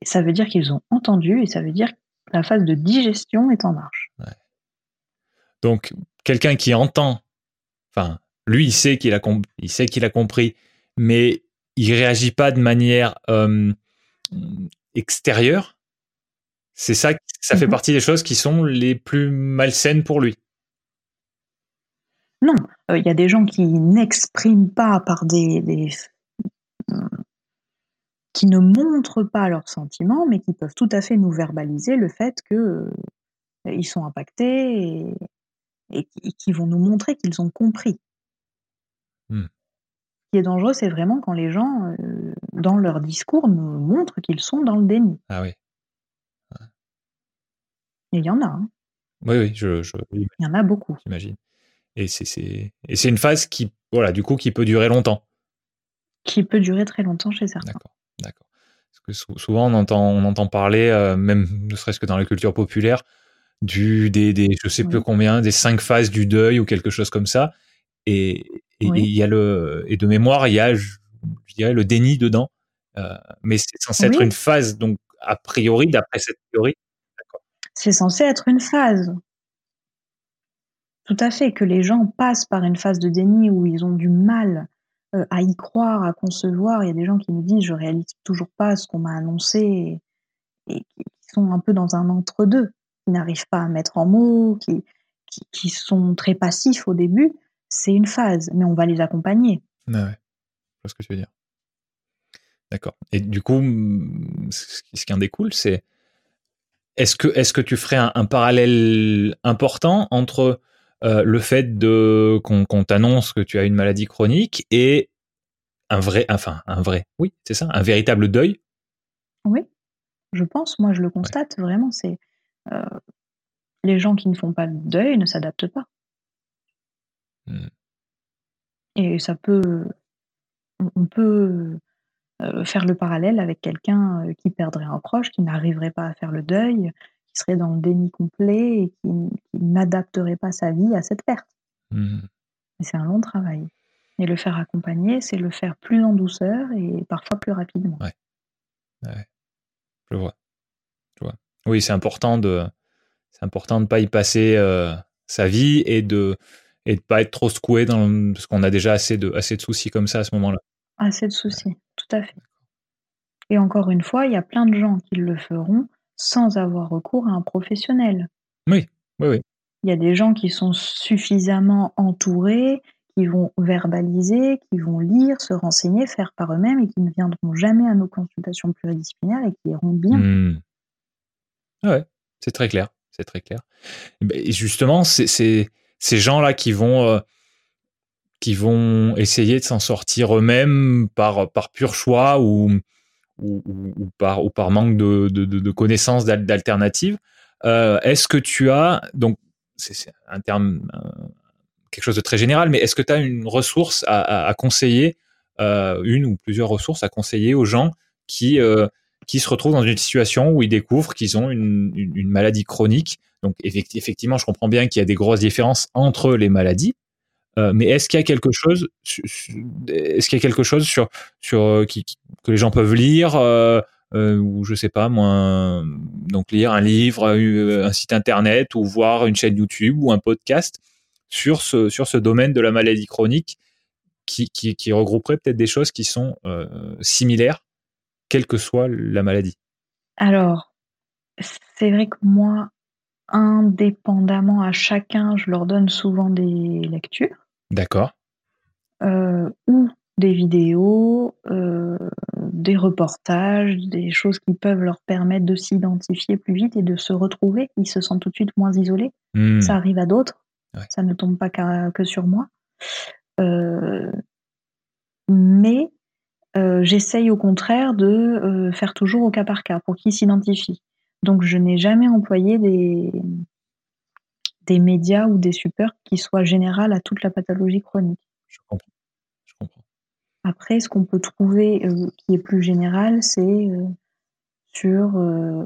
Et ça veut dire qu'ils ont entendu et ça veut dire que la phase de digestion est en marche. Donc, quelqu'un qui entend Enfin, lui, il sait qu'il a, il sait qu'il a compris, mais il réagit pas de manière euh, extérieure. C'est ça, ça fait mhm. partie des choses qui sont les plus malsaines pour lui. Non, euh, il y a des gens qui n'expriment pas par des, qui ne montrent pas leurs sentiments, mais qui peuvent tout à fait nous verbaliser le fait que ils sont impactés et, et, qui vont nous montrer qu'ils ont compris. Mmh. Ce qui est dangereux, c'est vraiment quand les gens, dans leur discours, nous montrent qu'ils sont dans le déni. Ah oui. Et il y en a. Hein. Oui, oui, je, il y en a beaucoup. J'imagine. Et c'est une phase qui, voilà, du coup, qui peut durer longtemps. Qui peut durer très longtemps chez certains. D'accord, d'accord. Parce que souvent, on entend, on entend parler, euh, même ne serait-ce que dans la culture populaire, du, des, des je sais plus combien, des cinq phases du deuil ou quelque chose comme ça. Et, il y a le, et de mémoire, il y a, je, dirais, le déni dedans. Euh, mais c'est censé être une phase, donc, a priori, d'après cette théorie. C'est censé être une phase. Tout à fait, que les gens passent par une phase de déni où ils ont du mal euh, à y croire, à concevoir. Il y a des gens qui me disent je réalise toujours pas ce qu'on m'a annoncé et, qui sont un peu dans un entre-deux, qui n'arrivent pas à mettre en mots, qui, qui, sont très passifs au début. C'est une phase, mais on va les accompagner. Ah ouais, je vois ce que tu veux dire. D'accord. Et du coup, ce qui en découle, c'est est-ce que, est que tu ferais un parallèle important entre euh, le fait de qu'on t'annonce que tu as une maladie chronique et un vrai, enfin un vrai, oui, c'est ça, un véritable deuil? Oui, je pense, moi je le constate vraiment, c'est les gens qui ne font pas de deuil ne s'adaptent pas. Hmm. Et ça peut, on peut euh, faire le parallèle avec quelqu'un qui perdrait un proche, qui n'arriverait pas à faire le deuil, serait dans le déni complet et qui, n'adapterait pas sa vie à cette perte. Mmh. C'est un long travail. Et le faire accompagner, c'est le faire plus en douceur et parfois plus rapidement. Ouais. Je vois. Oui, c'est important de c'est important de pas y passer euh, sa vie et de et de pas être trop secoué dans parce qu'on a déjà assez de assez de soucis comme ça à ce moment-là. Assez de soucis, tout à fait. Et encore une fois, il y a plein de gens qui le feront sans avoir recours à un professionnel. Oui, oui, oui. Il y a des gens qui sont suffisamment entourés, qui vont verbaliser, qui vont lire, se renseigner, faire par eux-mêmes et qui ne viendront jamais à nos consultations pluridisciplinaires et qui iront bien. Hmm. C'est très clair, c'est très clair. Et justement, c'est ces gens-là qui vont euh, qui vont essayer de s'en sortir eux-mêmes par par pur choix ou ou, par, ou par manque de, de, connaissances d'alternatives. Euh, est-ce que tu as, donc c'est un terme, quelque chose de très général, mais est-ce que tu as une ressource à, conseiller, euh, une ou plusieurs ressources à conseiller aux gens qui, euh, qui se retrouvent dans une situation où ils découvrent qu'ils ont une, maladie chronique. Donc effectivement, je comprends bien qu'il y a des grosses différences entre les maladies, euh, mais est-ce qu'il y a quelque chose, est-ce qu'il y a quelque chose sur sur euh, que les gens peuvent lire euh, ou je sais pas moi, donc lire un livre, un site internet ou voir une chaîne YouTube ou un podcast sur ce sur ce domaine de la maladie chronique qui, qui regrouperait peut-être des choses qui sont similaires, quelle que soit la maladie. Alors, c'est vrai que moi, indépendamment à chacun, je leur donne souvent des lectures. D'accord. Euh, ou des vidéos, euh, des reportages, des choses qui peuvent leur permettre de s'identifier plus vite et de se retrouver. Ils se sentent tout de suite moins isolés. Hmm. Ça arrive à d'autres. Ça ne tombe pas que sur moi. Euh, mais j'essaye au contraire de faire toujours au cas par cas pour qu'ils s'identifient. Donc je n'ai jamais employé des, des médias ou des supports qui soient générales à toute la pathologie chronique. Je comprends. Je comprends. Après, ce qu'on peut trouver euh, qui est plus général, c'est euh, sur, euh,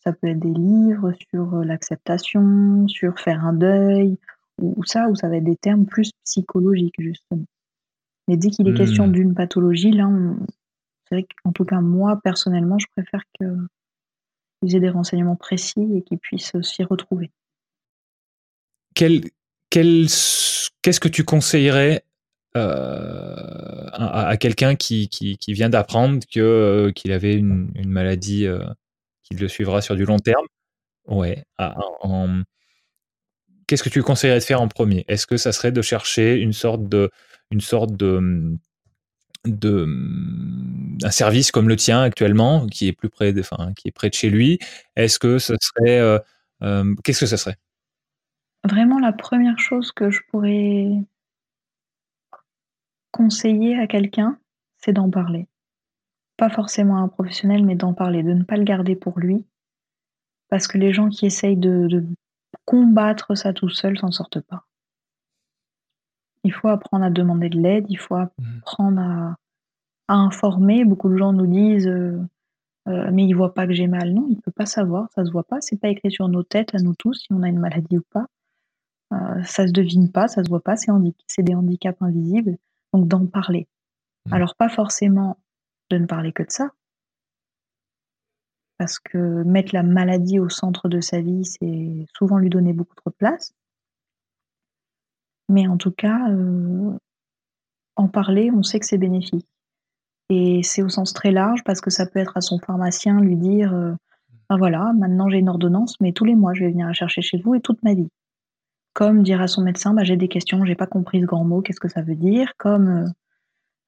ça peut être des livres sur l'acceptation, sur faire un deuil, ou, ça, où ça va être des termes plus psychologiques, justement. Mais dès qu'il est question hmm. d'une pathologie, là, c'est vrai qu'en tout cas, moi, personnellement, je préfère qu'ils aient des renseignements précis et qu'ils puissent s'y retrouver qu'est-ce que tu conseillerais euh, à, quelqu'un qui, vient d'apprendre que euh, qu'il avait une, maladie euh, qui le suivra sur du long terme? Ouais. Qu'est-ce que tu conseillerais de faire en premier? Est-ce que ça serait de chercher une sorte de une sorte de de un service comme le tien actuellement, qui est plus près de, qui est près de chez lui, est-ce que ce serait, euh, euh, qu'est-ce que ce serait? Vraiment, la première chose que je pourrais conseiller à quelqu'un, c'est d'en parler. Pas forcément à un professionnel, mais d'en parler, de ne pas le garder pour lui, parce que les gens qui essayent de, de combattre ça tout seul s'en sortent pas. Il faut apprendre à demander de l'aide, il faut mmh. apprendre à, à informer. Beaucoup de gens nous disent euh, euh, mais il voit pas que j'ai mal. Non, il peut pas savoir, ça se voit pas. C'est pas écrit sur nos têtes à nous tous si on a une maladie ou pas. Euh, ça se devine pas, ça se voit pas. C'est des handicaps invisibles. Donc d'en parler. Mmh. Alors pas forcément de ne parler que de ça, parce que mettre la maladie au centre de sa vie, c'est souvent lui donner beaucoup trop de place. Mais en tout cas, en parler, on sait que c'est bénéfique. Et c'est au sens très large parce que ça peut être à son pharmacien lui dire euh, ben voilà, maintenant j'ai une ordonnance, mais tous les mois je vais venir la chercher chez vous et toute ma vie. Comme dire à son médecin bah, j'ai des questions, j'ai pas compris ce grand mot, qu'est-ce que ça veut dire? Comme euh,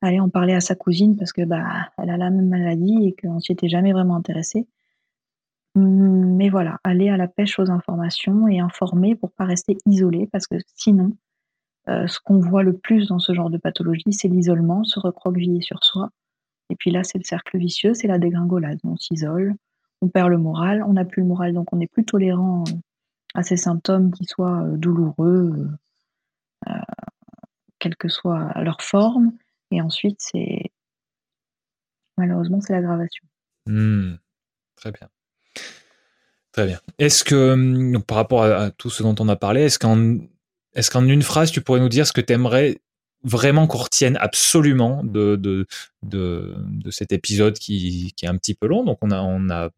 aller en parler à sa cousine parce que bah elle a la même maladie et qu'on s'y était jamais vraiment intéressé. Mais voilà, aller à la pêche aux informations et informer pour pas rester isolé parce que sinon, euh, ce qu'on voit le plus dans ce genre de pathologie, c'est l'isolement, se recroqueviller sur soi et puis là, c'est le cercle vicieux, c'est la dégringolade. On s'isole, on perd le moral, on n'a plus le moral, donc on est plus tolérant euh, à ces symptômes qui soient euh, douloureux, quelle que soit leur forme. Et ensuite, c'est malheureusement, c'est l'aggravation. Mmh. Très bien. Très bien. Est-ce que, hum, par rapport à, tout ce dont on a parlé, est-ce qu'en est-ce qu'en une phrase, tu pourrais nous dire ce que tu aimerais vraiment qu'on retienne absolument de, de, de, cet épisode qui, qui, est un petit peu long? Donc, on a, a,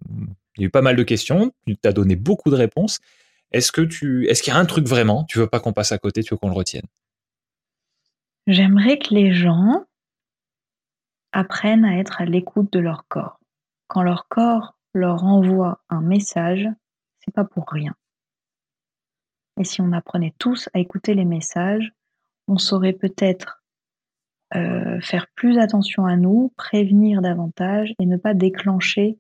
il y a eu pas mal de questions. Tu t'as donné beaucoup de réponses. Est-ce que tu, est-ce qu'il y a un truc vraiment, tu veux pas qu'on passe à côté, tu veux qu'on le retienne? J'aimerais que les gens apprennent à être à l'écoute de leur corps. Quand leur corps leur envoie un message, c'est pas pour rien. Et si on apprenait tous à écouter les messages, on saurait peut-être euh, faire plus attention à nous, prévenir davantage et ne pas déclencher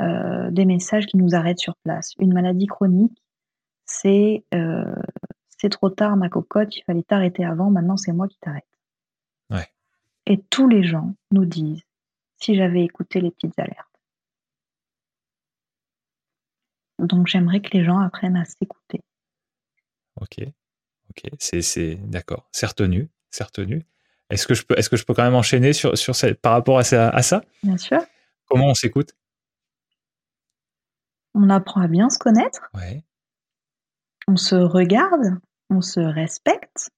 euh, des messages qui nous arrêtent sur place. Une maladie chronique, c'est euh, c'est trop tard ma cocotte, il fallait t'arrêter avant, maintenant c'est moi qui t'arrête. Et tous les gens nous disent si j'avais écouté les petites alertes. Donc j'aimerais que les gens apprennent à s'écouter. Ok. Ok, c'est d'accord, c'est retenu, c'est retenu. Est-ce que je peux, est-ce que je peux quand même enchaîner sur, sur par rapport à ça, à ça? Bien sûr. Comment on s'écoute? On apprend à bien se connaître. Ouais. On se regarde, on se respecte,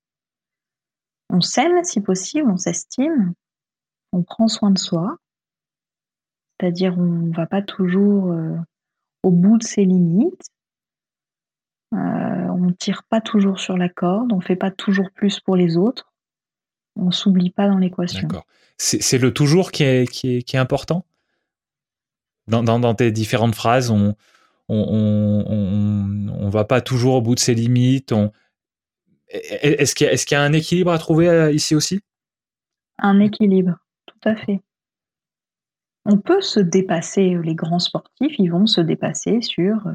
on s'aime si possible, on s'estime, on prend soin de soi. C'est-à-dire, on ne va pas toujours euh, au bout de ses limites. Euh, on tire pas toujours sur la corde, on fait pas toujours plus pour les autres, on s'oublie pas dans l'équation. C'est le toujours qui est, qui est, qui est important? Dans, dans, dans, tes différentes phrases, on on, on, on, va pas toujours au bout de ses limites. Est-ce qu'il y, est y, a un équilibre à trouver euh, ici aussi? Un équilibre, tout à fait. On peut se dépasser, les grands sportifs, ils vont se dépasser sur euh,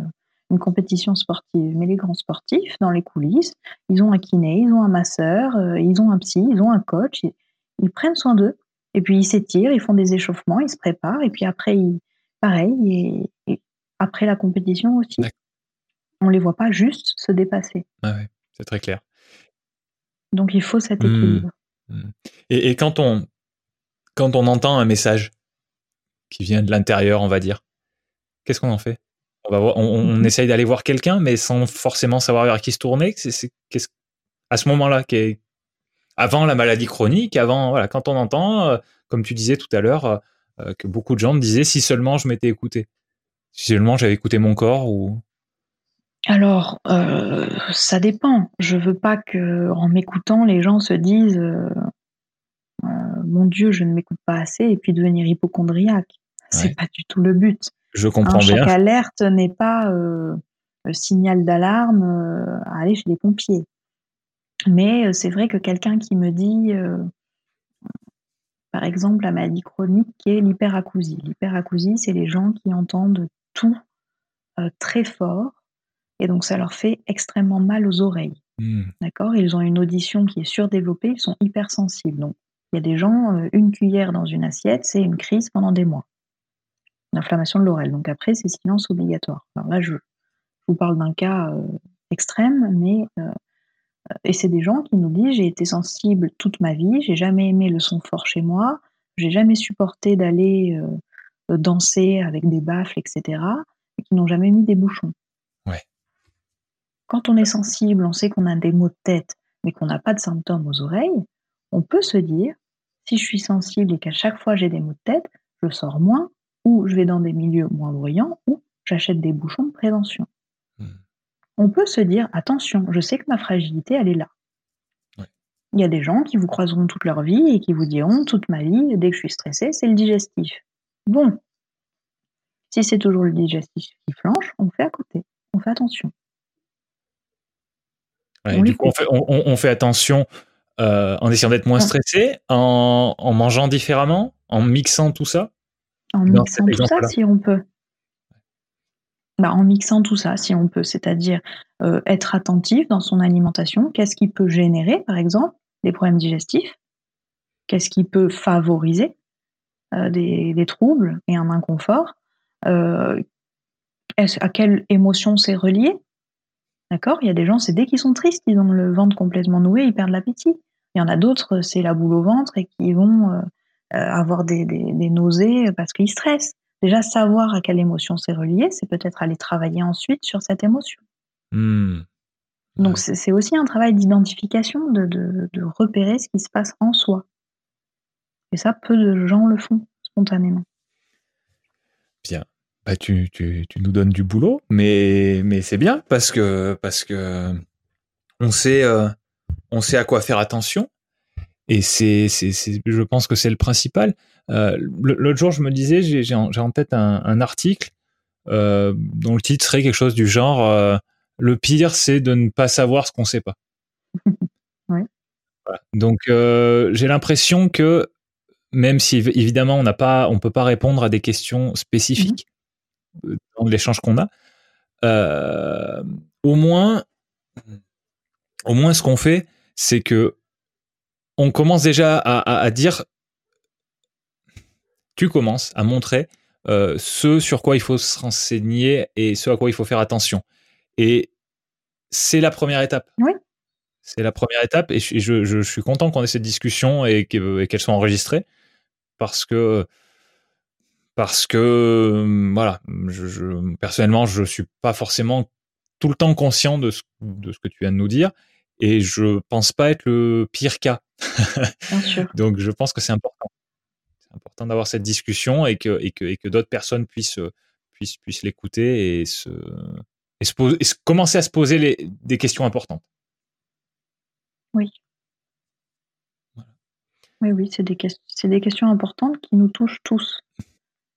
une compétition sportive. Mais les grands sportifs, dans les coulisses, ils ont un kiné, ils ont un masseur, euh, ils ont un psy, ils ont un coach. Ils, prennent soin d'eux. Et puis ils s'étirent, ils font des échauffements, ils se préparent. Et puis après, ils, pareil, et, après la compétition aussi. On les voit pas juste se dépasser. Ah c'est très clair. Donc il faut cet mmh. équilibre. Mmh. Et, et, quand on quand on entend un message qui vient de l'intérieur, on va dire, qu'est-ce qu'on en fait? On, mhm. essaye d'aller voir quelqu'un, mais sans forcément savoir vers qui se tourner. C'est, à ce moment-là, avant la maladie chronique, avant, voilà, quand on entend, euh, comme tu disais tout à l'heure, euh, euh, que beaucoup de gens me disaient si seulement je m'étais écouté, si seulement j'avais écouté mon corps ou. Alors, ça dépend. Je veux pas que, en m'écoutant, les gens se disent mon Dieu, je ne m'écoute pas assez, et puis devenir hypochondriaque. C'est pas du tout le but. Je comprends bien. Chaque alerte n'est pas euh, signal d'alarme euh, à aller chez les pompiers. Mais euh, c'est vrai que quelqu'un qui me dit par exemple la maladie chronique qui est l'hyperacousie. L'hyperacousie, c'est les gens qui entendent tout euh, très fort et donc ça leur fait extrêmement mal aux oreilles. Hmm. D'accord? Ils ont une audition qui est surdéveloppée, ils sont hypersensibles. Donc il y a des gens, euh, une cuillère dans une assiette, c'est une crise pendant des mois. L'inflammation de l'oreille. Donc après, c'est silence obligatoire. Alors là, je, vous parle d'un cas euh, extrême, mais et c'est des gens qui nous disent j'ai été sensible toute ma vie, j'ai jamais aimé le son fort chez moi, j'ai jamais supporté d'aller euh, danser avec des baffles, etc. Et qui n'ont jamais mis des bouchons. Ouais. Quand on est sensible, on sait qu'on a des maux de tête, mais qu'on n'a pas de symptômes aux oreilles, on peut se dire si je suis sensible et qu'à chaque fois j'ai des maux de tête, je sors moins, ou je vais dans des milieux moins bruyants, ou j'achète des bouchons de prévention on peut se dire attention, je sais que ma fragilité, elle est là. Il y a des gens qui vous croiseront toute leur vie et qui vous diront toute ma vie, dès que je suis stressé, c'est le digestif. Bon, si c'est toujours le digestif qui flanche, on fait à côté, on fait attention. du coup, on fait, attention euh, en essayant d'être moins stressé, en, mangeant différemment, en mixant tout ça? En mixant tout ça, si on peut. Bah, en mixant tout ça, si on peut, c'est-à-dire euh, être attentif dans son alimentation, qu'est-ce qui peut générer, par exemple, des problèmes digestifs, qu'est-ce qui peut favoriser euh, des, troubles et un inconfort, euh, à quelle émotion c'est relié? D'accord? Il y a des gens, c'est dès qu'ils sont tristes, ils ont le ventre complètement noué, ils perdent l'appétit. Il y en a d'autres, c'est la boule au ventre et qui vont avoir des nausées parce qu'ils stressent. Déjà, savoir à quelle émotion c'est relié, c'est peut-être aller travailler ensuite sur cette émotion. Hmm. Donc, c'est aussi un travail d'identification, de, repérer ce qui se passe en soi. Et ça, peu de gens le font spontanément. Bien. Bah, tu, nous donnes du boulot, mais, mais c'est bien parce que, parce que on, sait, euh, on sait à quoi faire attention. Et c'est, je pense que c'est le principal. Euh, l'autre jour, je me disais, j'ai en, tête un, article euh, dont le titre serait quelque chose du genre euh, Le pire, c'est de ne pas savoir ce qu'on ne sait pas. Donc, j'ai l'impression que même si évidemment on n'a pas, on peut pas répondre à des questions spécifiques mm-hmm. dans l'échange qu'on a, au moins, au moins ce qu'on fait, c'est que on commence déjà à, dire, tu commences à montrer euh, ce sur quoi il faut se renseigner et ce à quoi il faut faire attention. Et c'est la première étape. Oui. C'est la première étape et je, suis content qu'on ait cette discussion et qu'elle soit enregistrée parce que parce que voilà, je, personnellement, je suis pas forcément tout le temps conscient de ce, de ce que tu viens de nous dire et je pense pas être le pire cas. Bien sûr. Donc je pense que c'est important. C'est important d'avoir cette discussion et que, et que, et que d'autres personnes puissent, puissent, puissent l'écouter et, se, et, se et commencer à se poser les, des questions importantes. Oui. Oui, oui, c'est des, des, questions importantes qui nous touchent tous.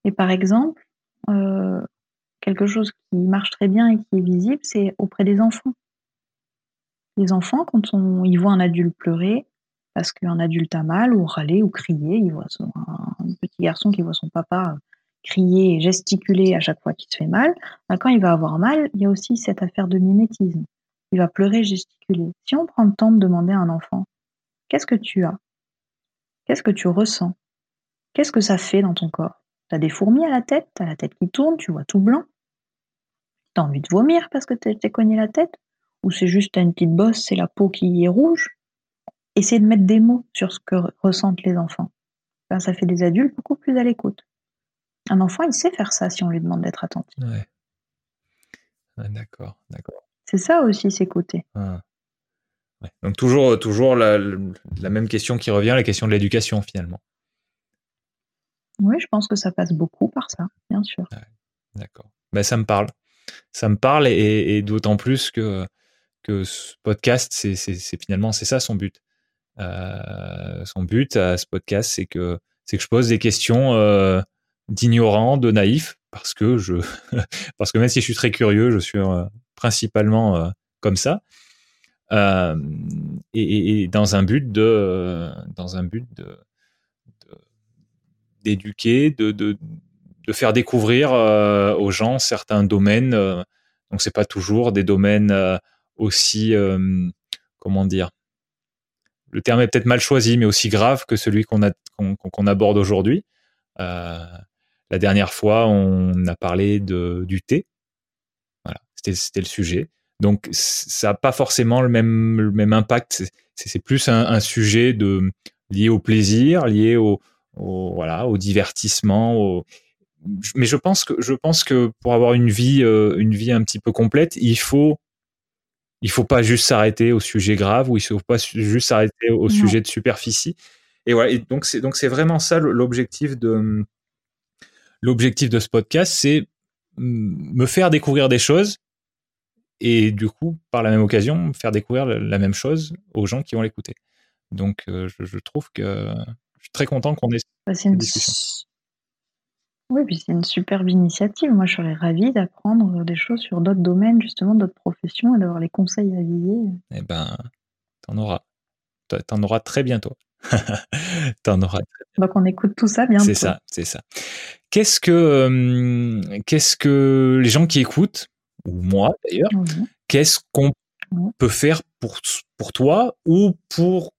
Et par exemple, euh, quelque chose qui marche très bien et qui est visible, c'est auprès des enfants. Les enfants, quand on, ils voient un adulte pleurer, parce qu'un adulte a mal, ou râler, ou crier, il voit un petit garçon qui voit son papa crier et gesticuler à chaque fois qu'il se fait mal, ben, quand il va avoir mal, il y a aussi cette affaire de mimétisme. Il va pleurer, gesticuler. Si on prend le temps de demander à un enfant, qu'est-ce que tu as? Qu'est-ce que tu ressens? Qu'est-ce que ça fait dans ton corps? T'as des fourmis à la tête, t'as la tête qui tourne, tu vois tout blanc? T'as envie de vomir parce que t'es cogné la tête? Ou c'est juste une petite bosse, c'est la peau qui est rouge? Essayez de mettre des mots sur ce que ressentent les enfants. Ben, ça fait des adultes beaucoup plus à l'écoute. Un enfant, il sait faire ça si on lui demande d'être attentif. Ouais. d'accord, d'accord. C'est ça aussi, s'écouter. Ah. Donc toujours, toujours la, même question qui revient, la question de l'éducation finalement. Oui, je pense que ça passe beaucoup par ça, bien sûr. d'accord. Ben, ça me parle. Ça me parle et d'autant plus que que ce podcast, c'est finalement c'est ça son but. Euh, son but à ce podcast, c'est que c'est que je pose des questions euh, d'ignorants, de naïfs, parce que je parce que même si je suis très curieux, je suis euh, principalement euh, comme ça. Euh, et, dans un but de dans un but de, d'éduquer, de, de, de, faire découvrir aux gens certains domaines. donc c'est pas toujours des domaines aussi comment dire le terme est peut-être mal choisi, mais aussi grave que celui qu'on aborde aujourd'hui. Euh, la dernière fois, on a parlé de, du thé. Voilà, c'était le sujet. Donc, ça n'a pas forcément le même, le même impact. C'est plus un, un, sujet de, lié au plaisir, lié au, au voilà, au divertissement. Mais je pense que je pense que pour avoir une vie, euh, une vie un petit peu complète, il faut il faut pas juste s'arrêter au sujet grave ou il faut pas juste s'arrêter au sujet de superficie. Et voilà. Et donc c'est donc c'est vraiment ça l'objectif de l'objectif de ce podcast, c'est me faire découvrir des choses et du coup par la même occasion faire découvrir la même chose aux gens qui vont l'écouter. Donc euh, je, trouve que je suis très content qu'on ait bah, cette discussion. Oui, puis c'est une superbe initiative. Moi, je serais ravie d'apprendre des choses sur d'autres domaines, justement, d'autres professions, et d'avoir les conseils à avisés. Eh ben, t'en auras. T'en auras très bientôt. t'en auras. Donc, on écoute tout ça bientôt. C'est ça, c'est ça. Qu'est-ce que, euh, qu'est-ce que les gens qui écoutent, ou moi d'ailleurs, qu'est-ce qu'on peut faire pour, pour toi ou pour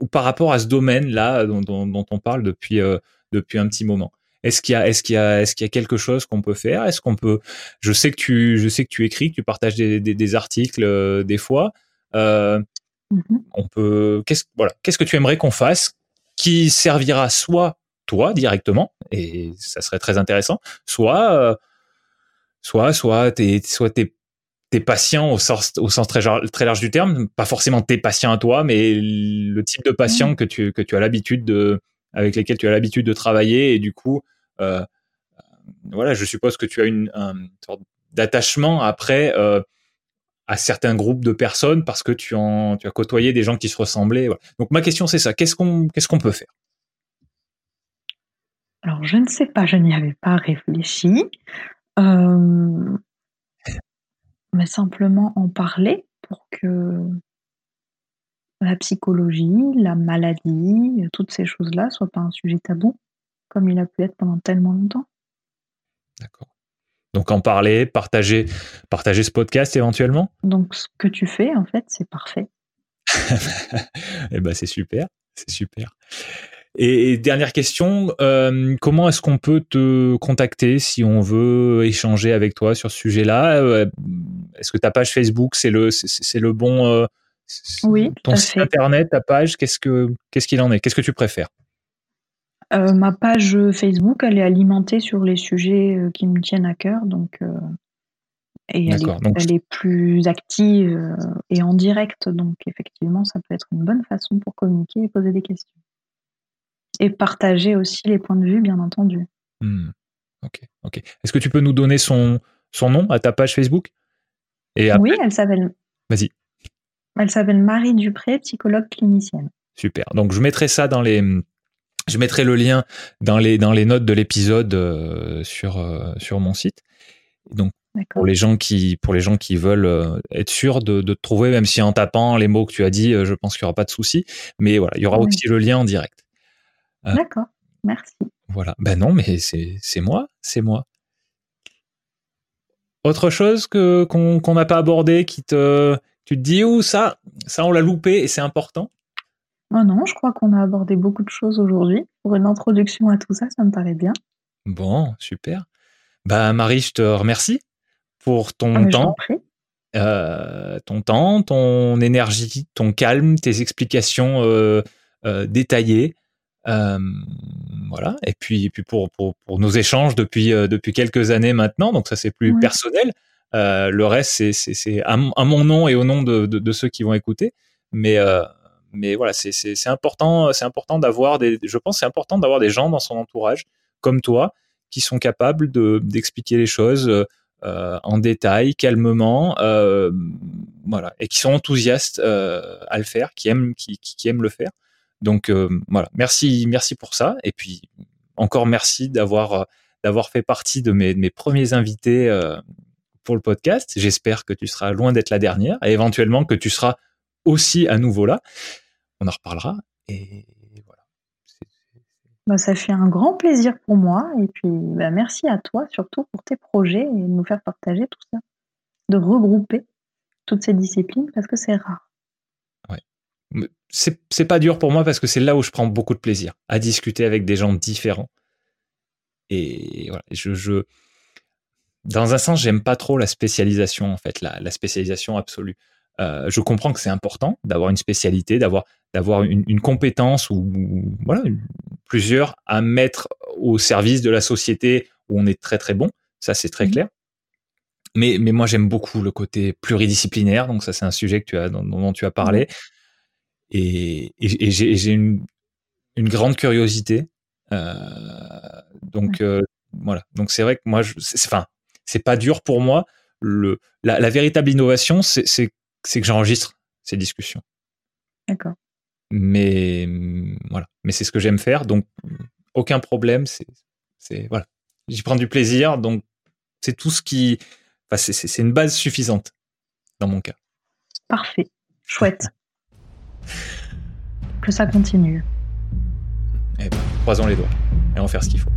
ou par rapport à ce domaine-là dont, dont, on parle depuis, euh, depuis un petit moment? Est-ce qu'il y a, est-ce qu'il y a, est-ce qu'il y a quelque chose qu'on peut faire? Est-ce qu'on peut Je sais que tu, je sais que tu écris, que tu partages des, des, des articles euh, des fois. Euh, mm-hmm. On peut. Qu'est-ce, voilà, qu'est-ce que tu aimerais qu'on fasse qui servira soit toi directement et ça serait très intéressant, soit, euh, soit, soit t'es, soit t'es tes patients au sens, au sens très, très large du terme, pas forcément tes patients à toi, mais le type de patient mm. que tu que tu as l'habitude de avec lesquels tu as l'habitude de travailler et du coup, euh, voilà, je suppose que tu as une, sorte d'attachement après euh, à certains groupes de personnes parce que tu, as côtoyé des gens qui se ressemblaient. Donc ma question c'est ça, qu'est-ce qu'on qu'est-ce qu'on peut faire? Alors je ne sais pas, je n'y avais pas réfléchi. Euh, mais simplement en parler pour que la psychologie, la maladie, toutes ces choses-là soient pas un sujet tabou, comme il a pu être pendant tellement longtemps. D'accord. Donc en parler, partager, partager ce podcast éventuellement? Donc ce que tu fais, en fait, c'est parfait. eh ben c'est super, c'est super. Et, dernière question, euh, comment est-ce qu'on peut te contacter si on veut échanger avec toi sur ce sujet-là? Euh, Est-ce que ta page Facebook c'est le c'est le bon euh, oui, ton site internet, ta page, qu'est-ce que qu'est-ce qu'il en est? Qu'est-ce que tu préfères? Euh, Ma page Facebook, elle est alimentée sur les sujets euh, qui me tiennent à cœur, donc euh, et elle est, elle est, plus active et en direct, donc effectivement, ça peut être une bonne façon pour communiquer et poser des questions. Et partager aussi les points de vue, bien entendu. Hmm. Ok, ok. Est-ce que tu peux nous donner son, son nom à ta page Facebook? Et Oui, elle s'appelle. Vas-y. Elle s'appelle Marie Dupré, psychologue clinicienne. Super. Donc je mettrai ça dans les, je mettrai le lien dans les dans les notes de l'épisode euh, sur euh, sur mon site. Donc pour les gens qui pour les gens qui veulent euh, être sûrs de, de te trouver, même si en tapant les mots que tu as dit, je pense qu'il y aura pas de souci. Mais voilà, il y aura aussi le lien en direct. D'accord. Merci. Voilà. Ben non, mais c'est moi, c'est moi. Autre chose que qu'on n'a pas abordé qui te tu te dis où ça, ça on l'a loupé et c'est important Oh non, je crois qu'on a abordé beaucoup de choses aujourd'hui. Pour une introduction à tout ça, ça me paraît bien. Bon, super. Bah Marie, je te remercie pour ton ah, temps. Euh, ton temps, ton énergie, ton calme, tes explications euh, euh, détaillées. voilà. Et puis, puis pour, pour, pour, nos échanges depuis, depuis quelques années maintenant, donc ça c'est plus personnel. Euh, le reste, c'est à, à, mon nom et au nom de, de, de ceux qui vont écouter. Mais, euh, mais voilà, c'est important, c'est important d'avoir des, je pense, c'est important d'avoir des gens dans son entourage comme toi qui sont capables d'expliquer les choses euh, en détail, calmement, euh, voilà, et qui sont enthousiastes euh, à le faire, qui aiment, qui, qui, aiment le faire. Donc voilà, merci, merci pour ça. Et puis encore merci d'avoir d'avoir fait partie de mes, de mes premiers invités pour le podcast. J'espère que tu seras loin d'être la dernière et éventuellement que tu seras aussi à nouveau là. On en reparlera et voilà. Bah, ça fait un grand plaisir pour moi et puis bah, merci à toi surtout pour tes projets et de nous faire partager tout ça, de regrouper toutes ces disciplines parce que c'est rare. Ouais. C'est pas dur pour moi parce que c'est là où je prends beaucoup de plaisir à discuter avec des gens différents. Et voilà, je, je dans un sens, j'aime pas trop la spécialisation en fait, la, la spécialisation absolue. Euh, je comprends que c'est important d'avoir une spécialité, d'avoir d'avoir une, une, compétence ou, voilà plusieurs à mettre au service de la société où on est très très bon. Ça c'est très mmh. clair. Mais mais moi j'aime beaucoup le côté pluridisciplinaire. Donc ça c'est un sujet que tu as dont, dont tu as parlé. Mmh. Et, et, et j'ai une, une grande curiosité. Euh, donc euh, voilà. Donc c'est vrai que moi, enfin, c'est pas dur pour moi. Le, la, la véritable innovation, c'est que j'enregistre ces discussions. D'accord. Mais voilà. Mais c'est ce que j'aime faire, donc aucun problème. C'est voilà. J'y prends du plaisir, donc c'est tout ce qui. Enfin, c'est une base suffisante dans mon cas. Parfait. Chouette. que ça continue. Eh ben, croisons les doigts et on va faire ce qu'il faut.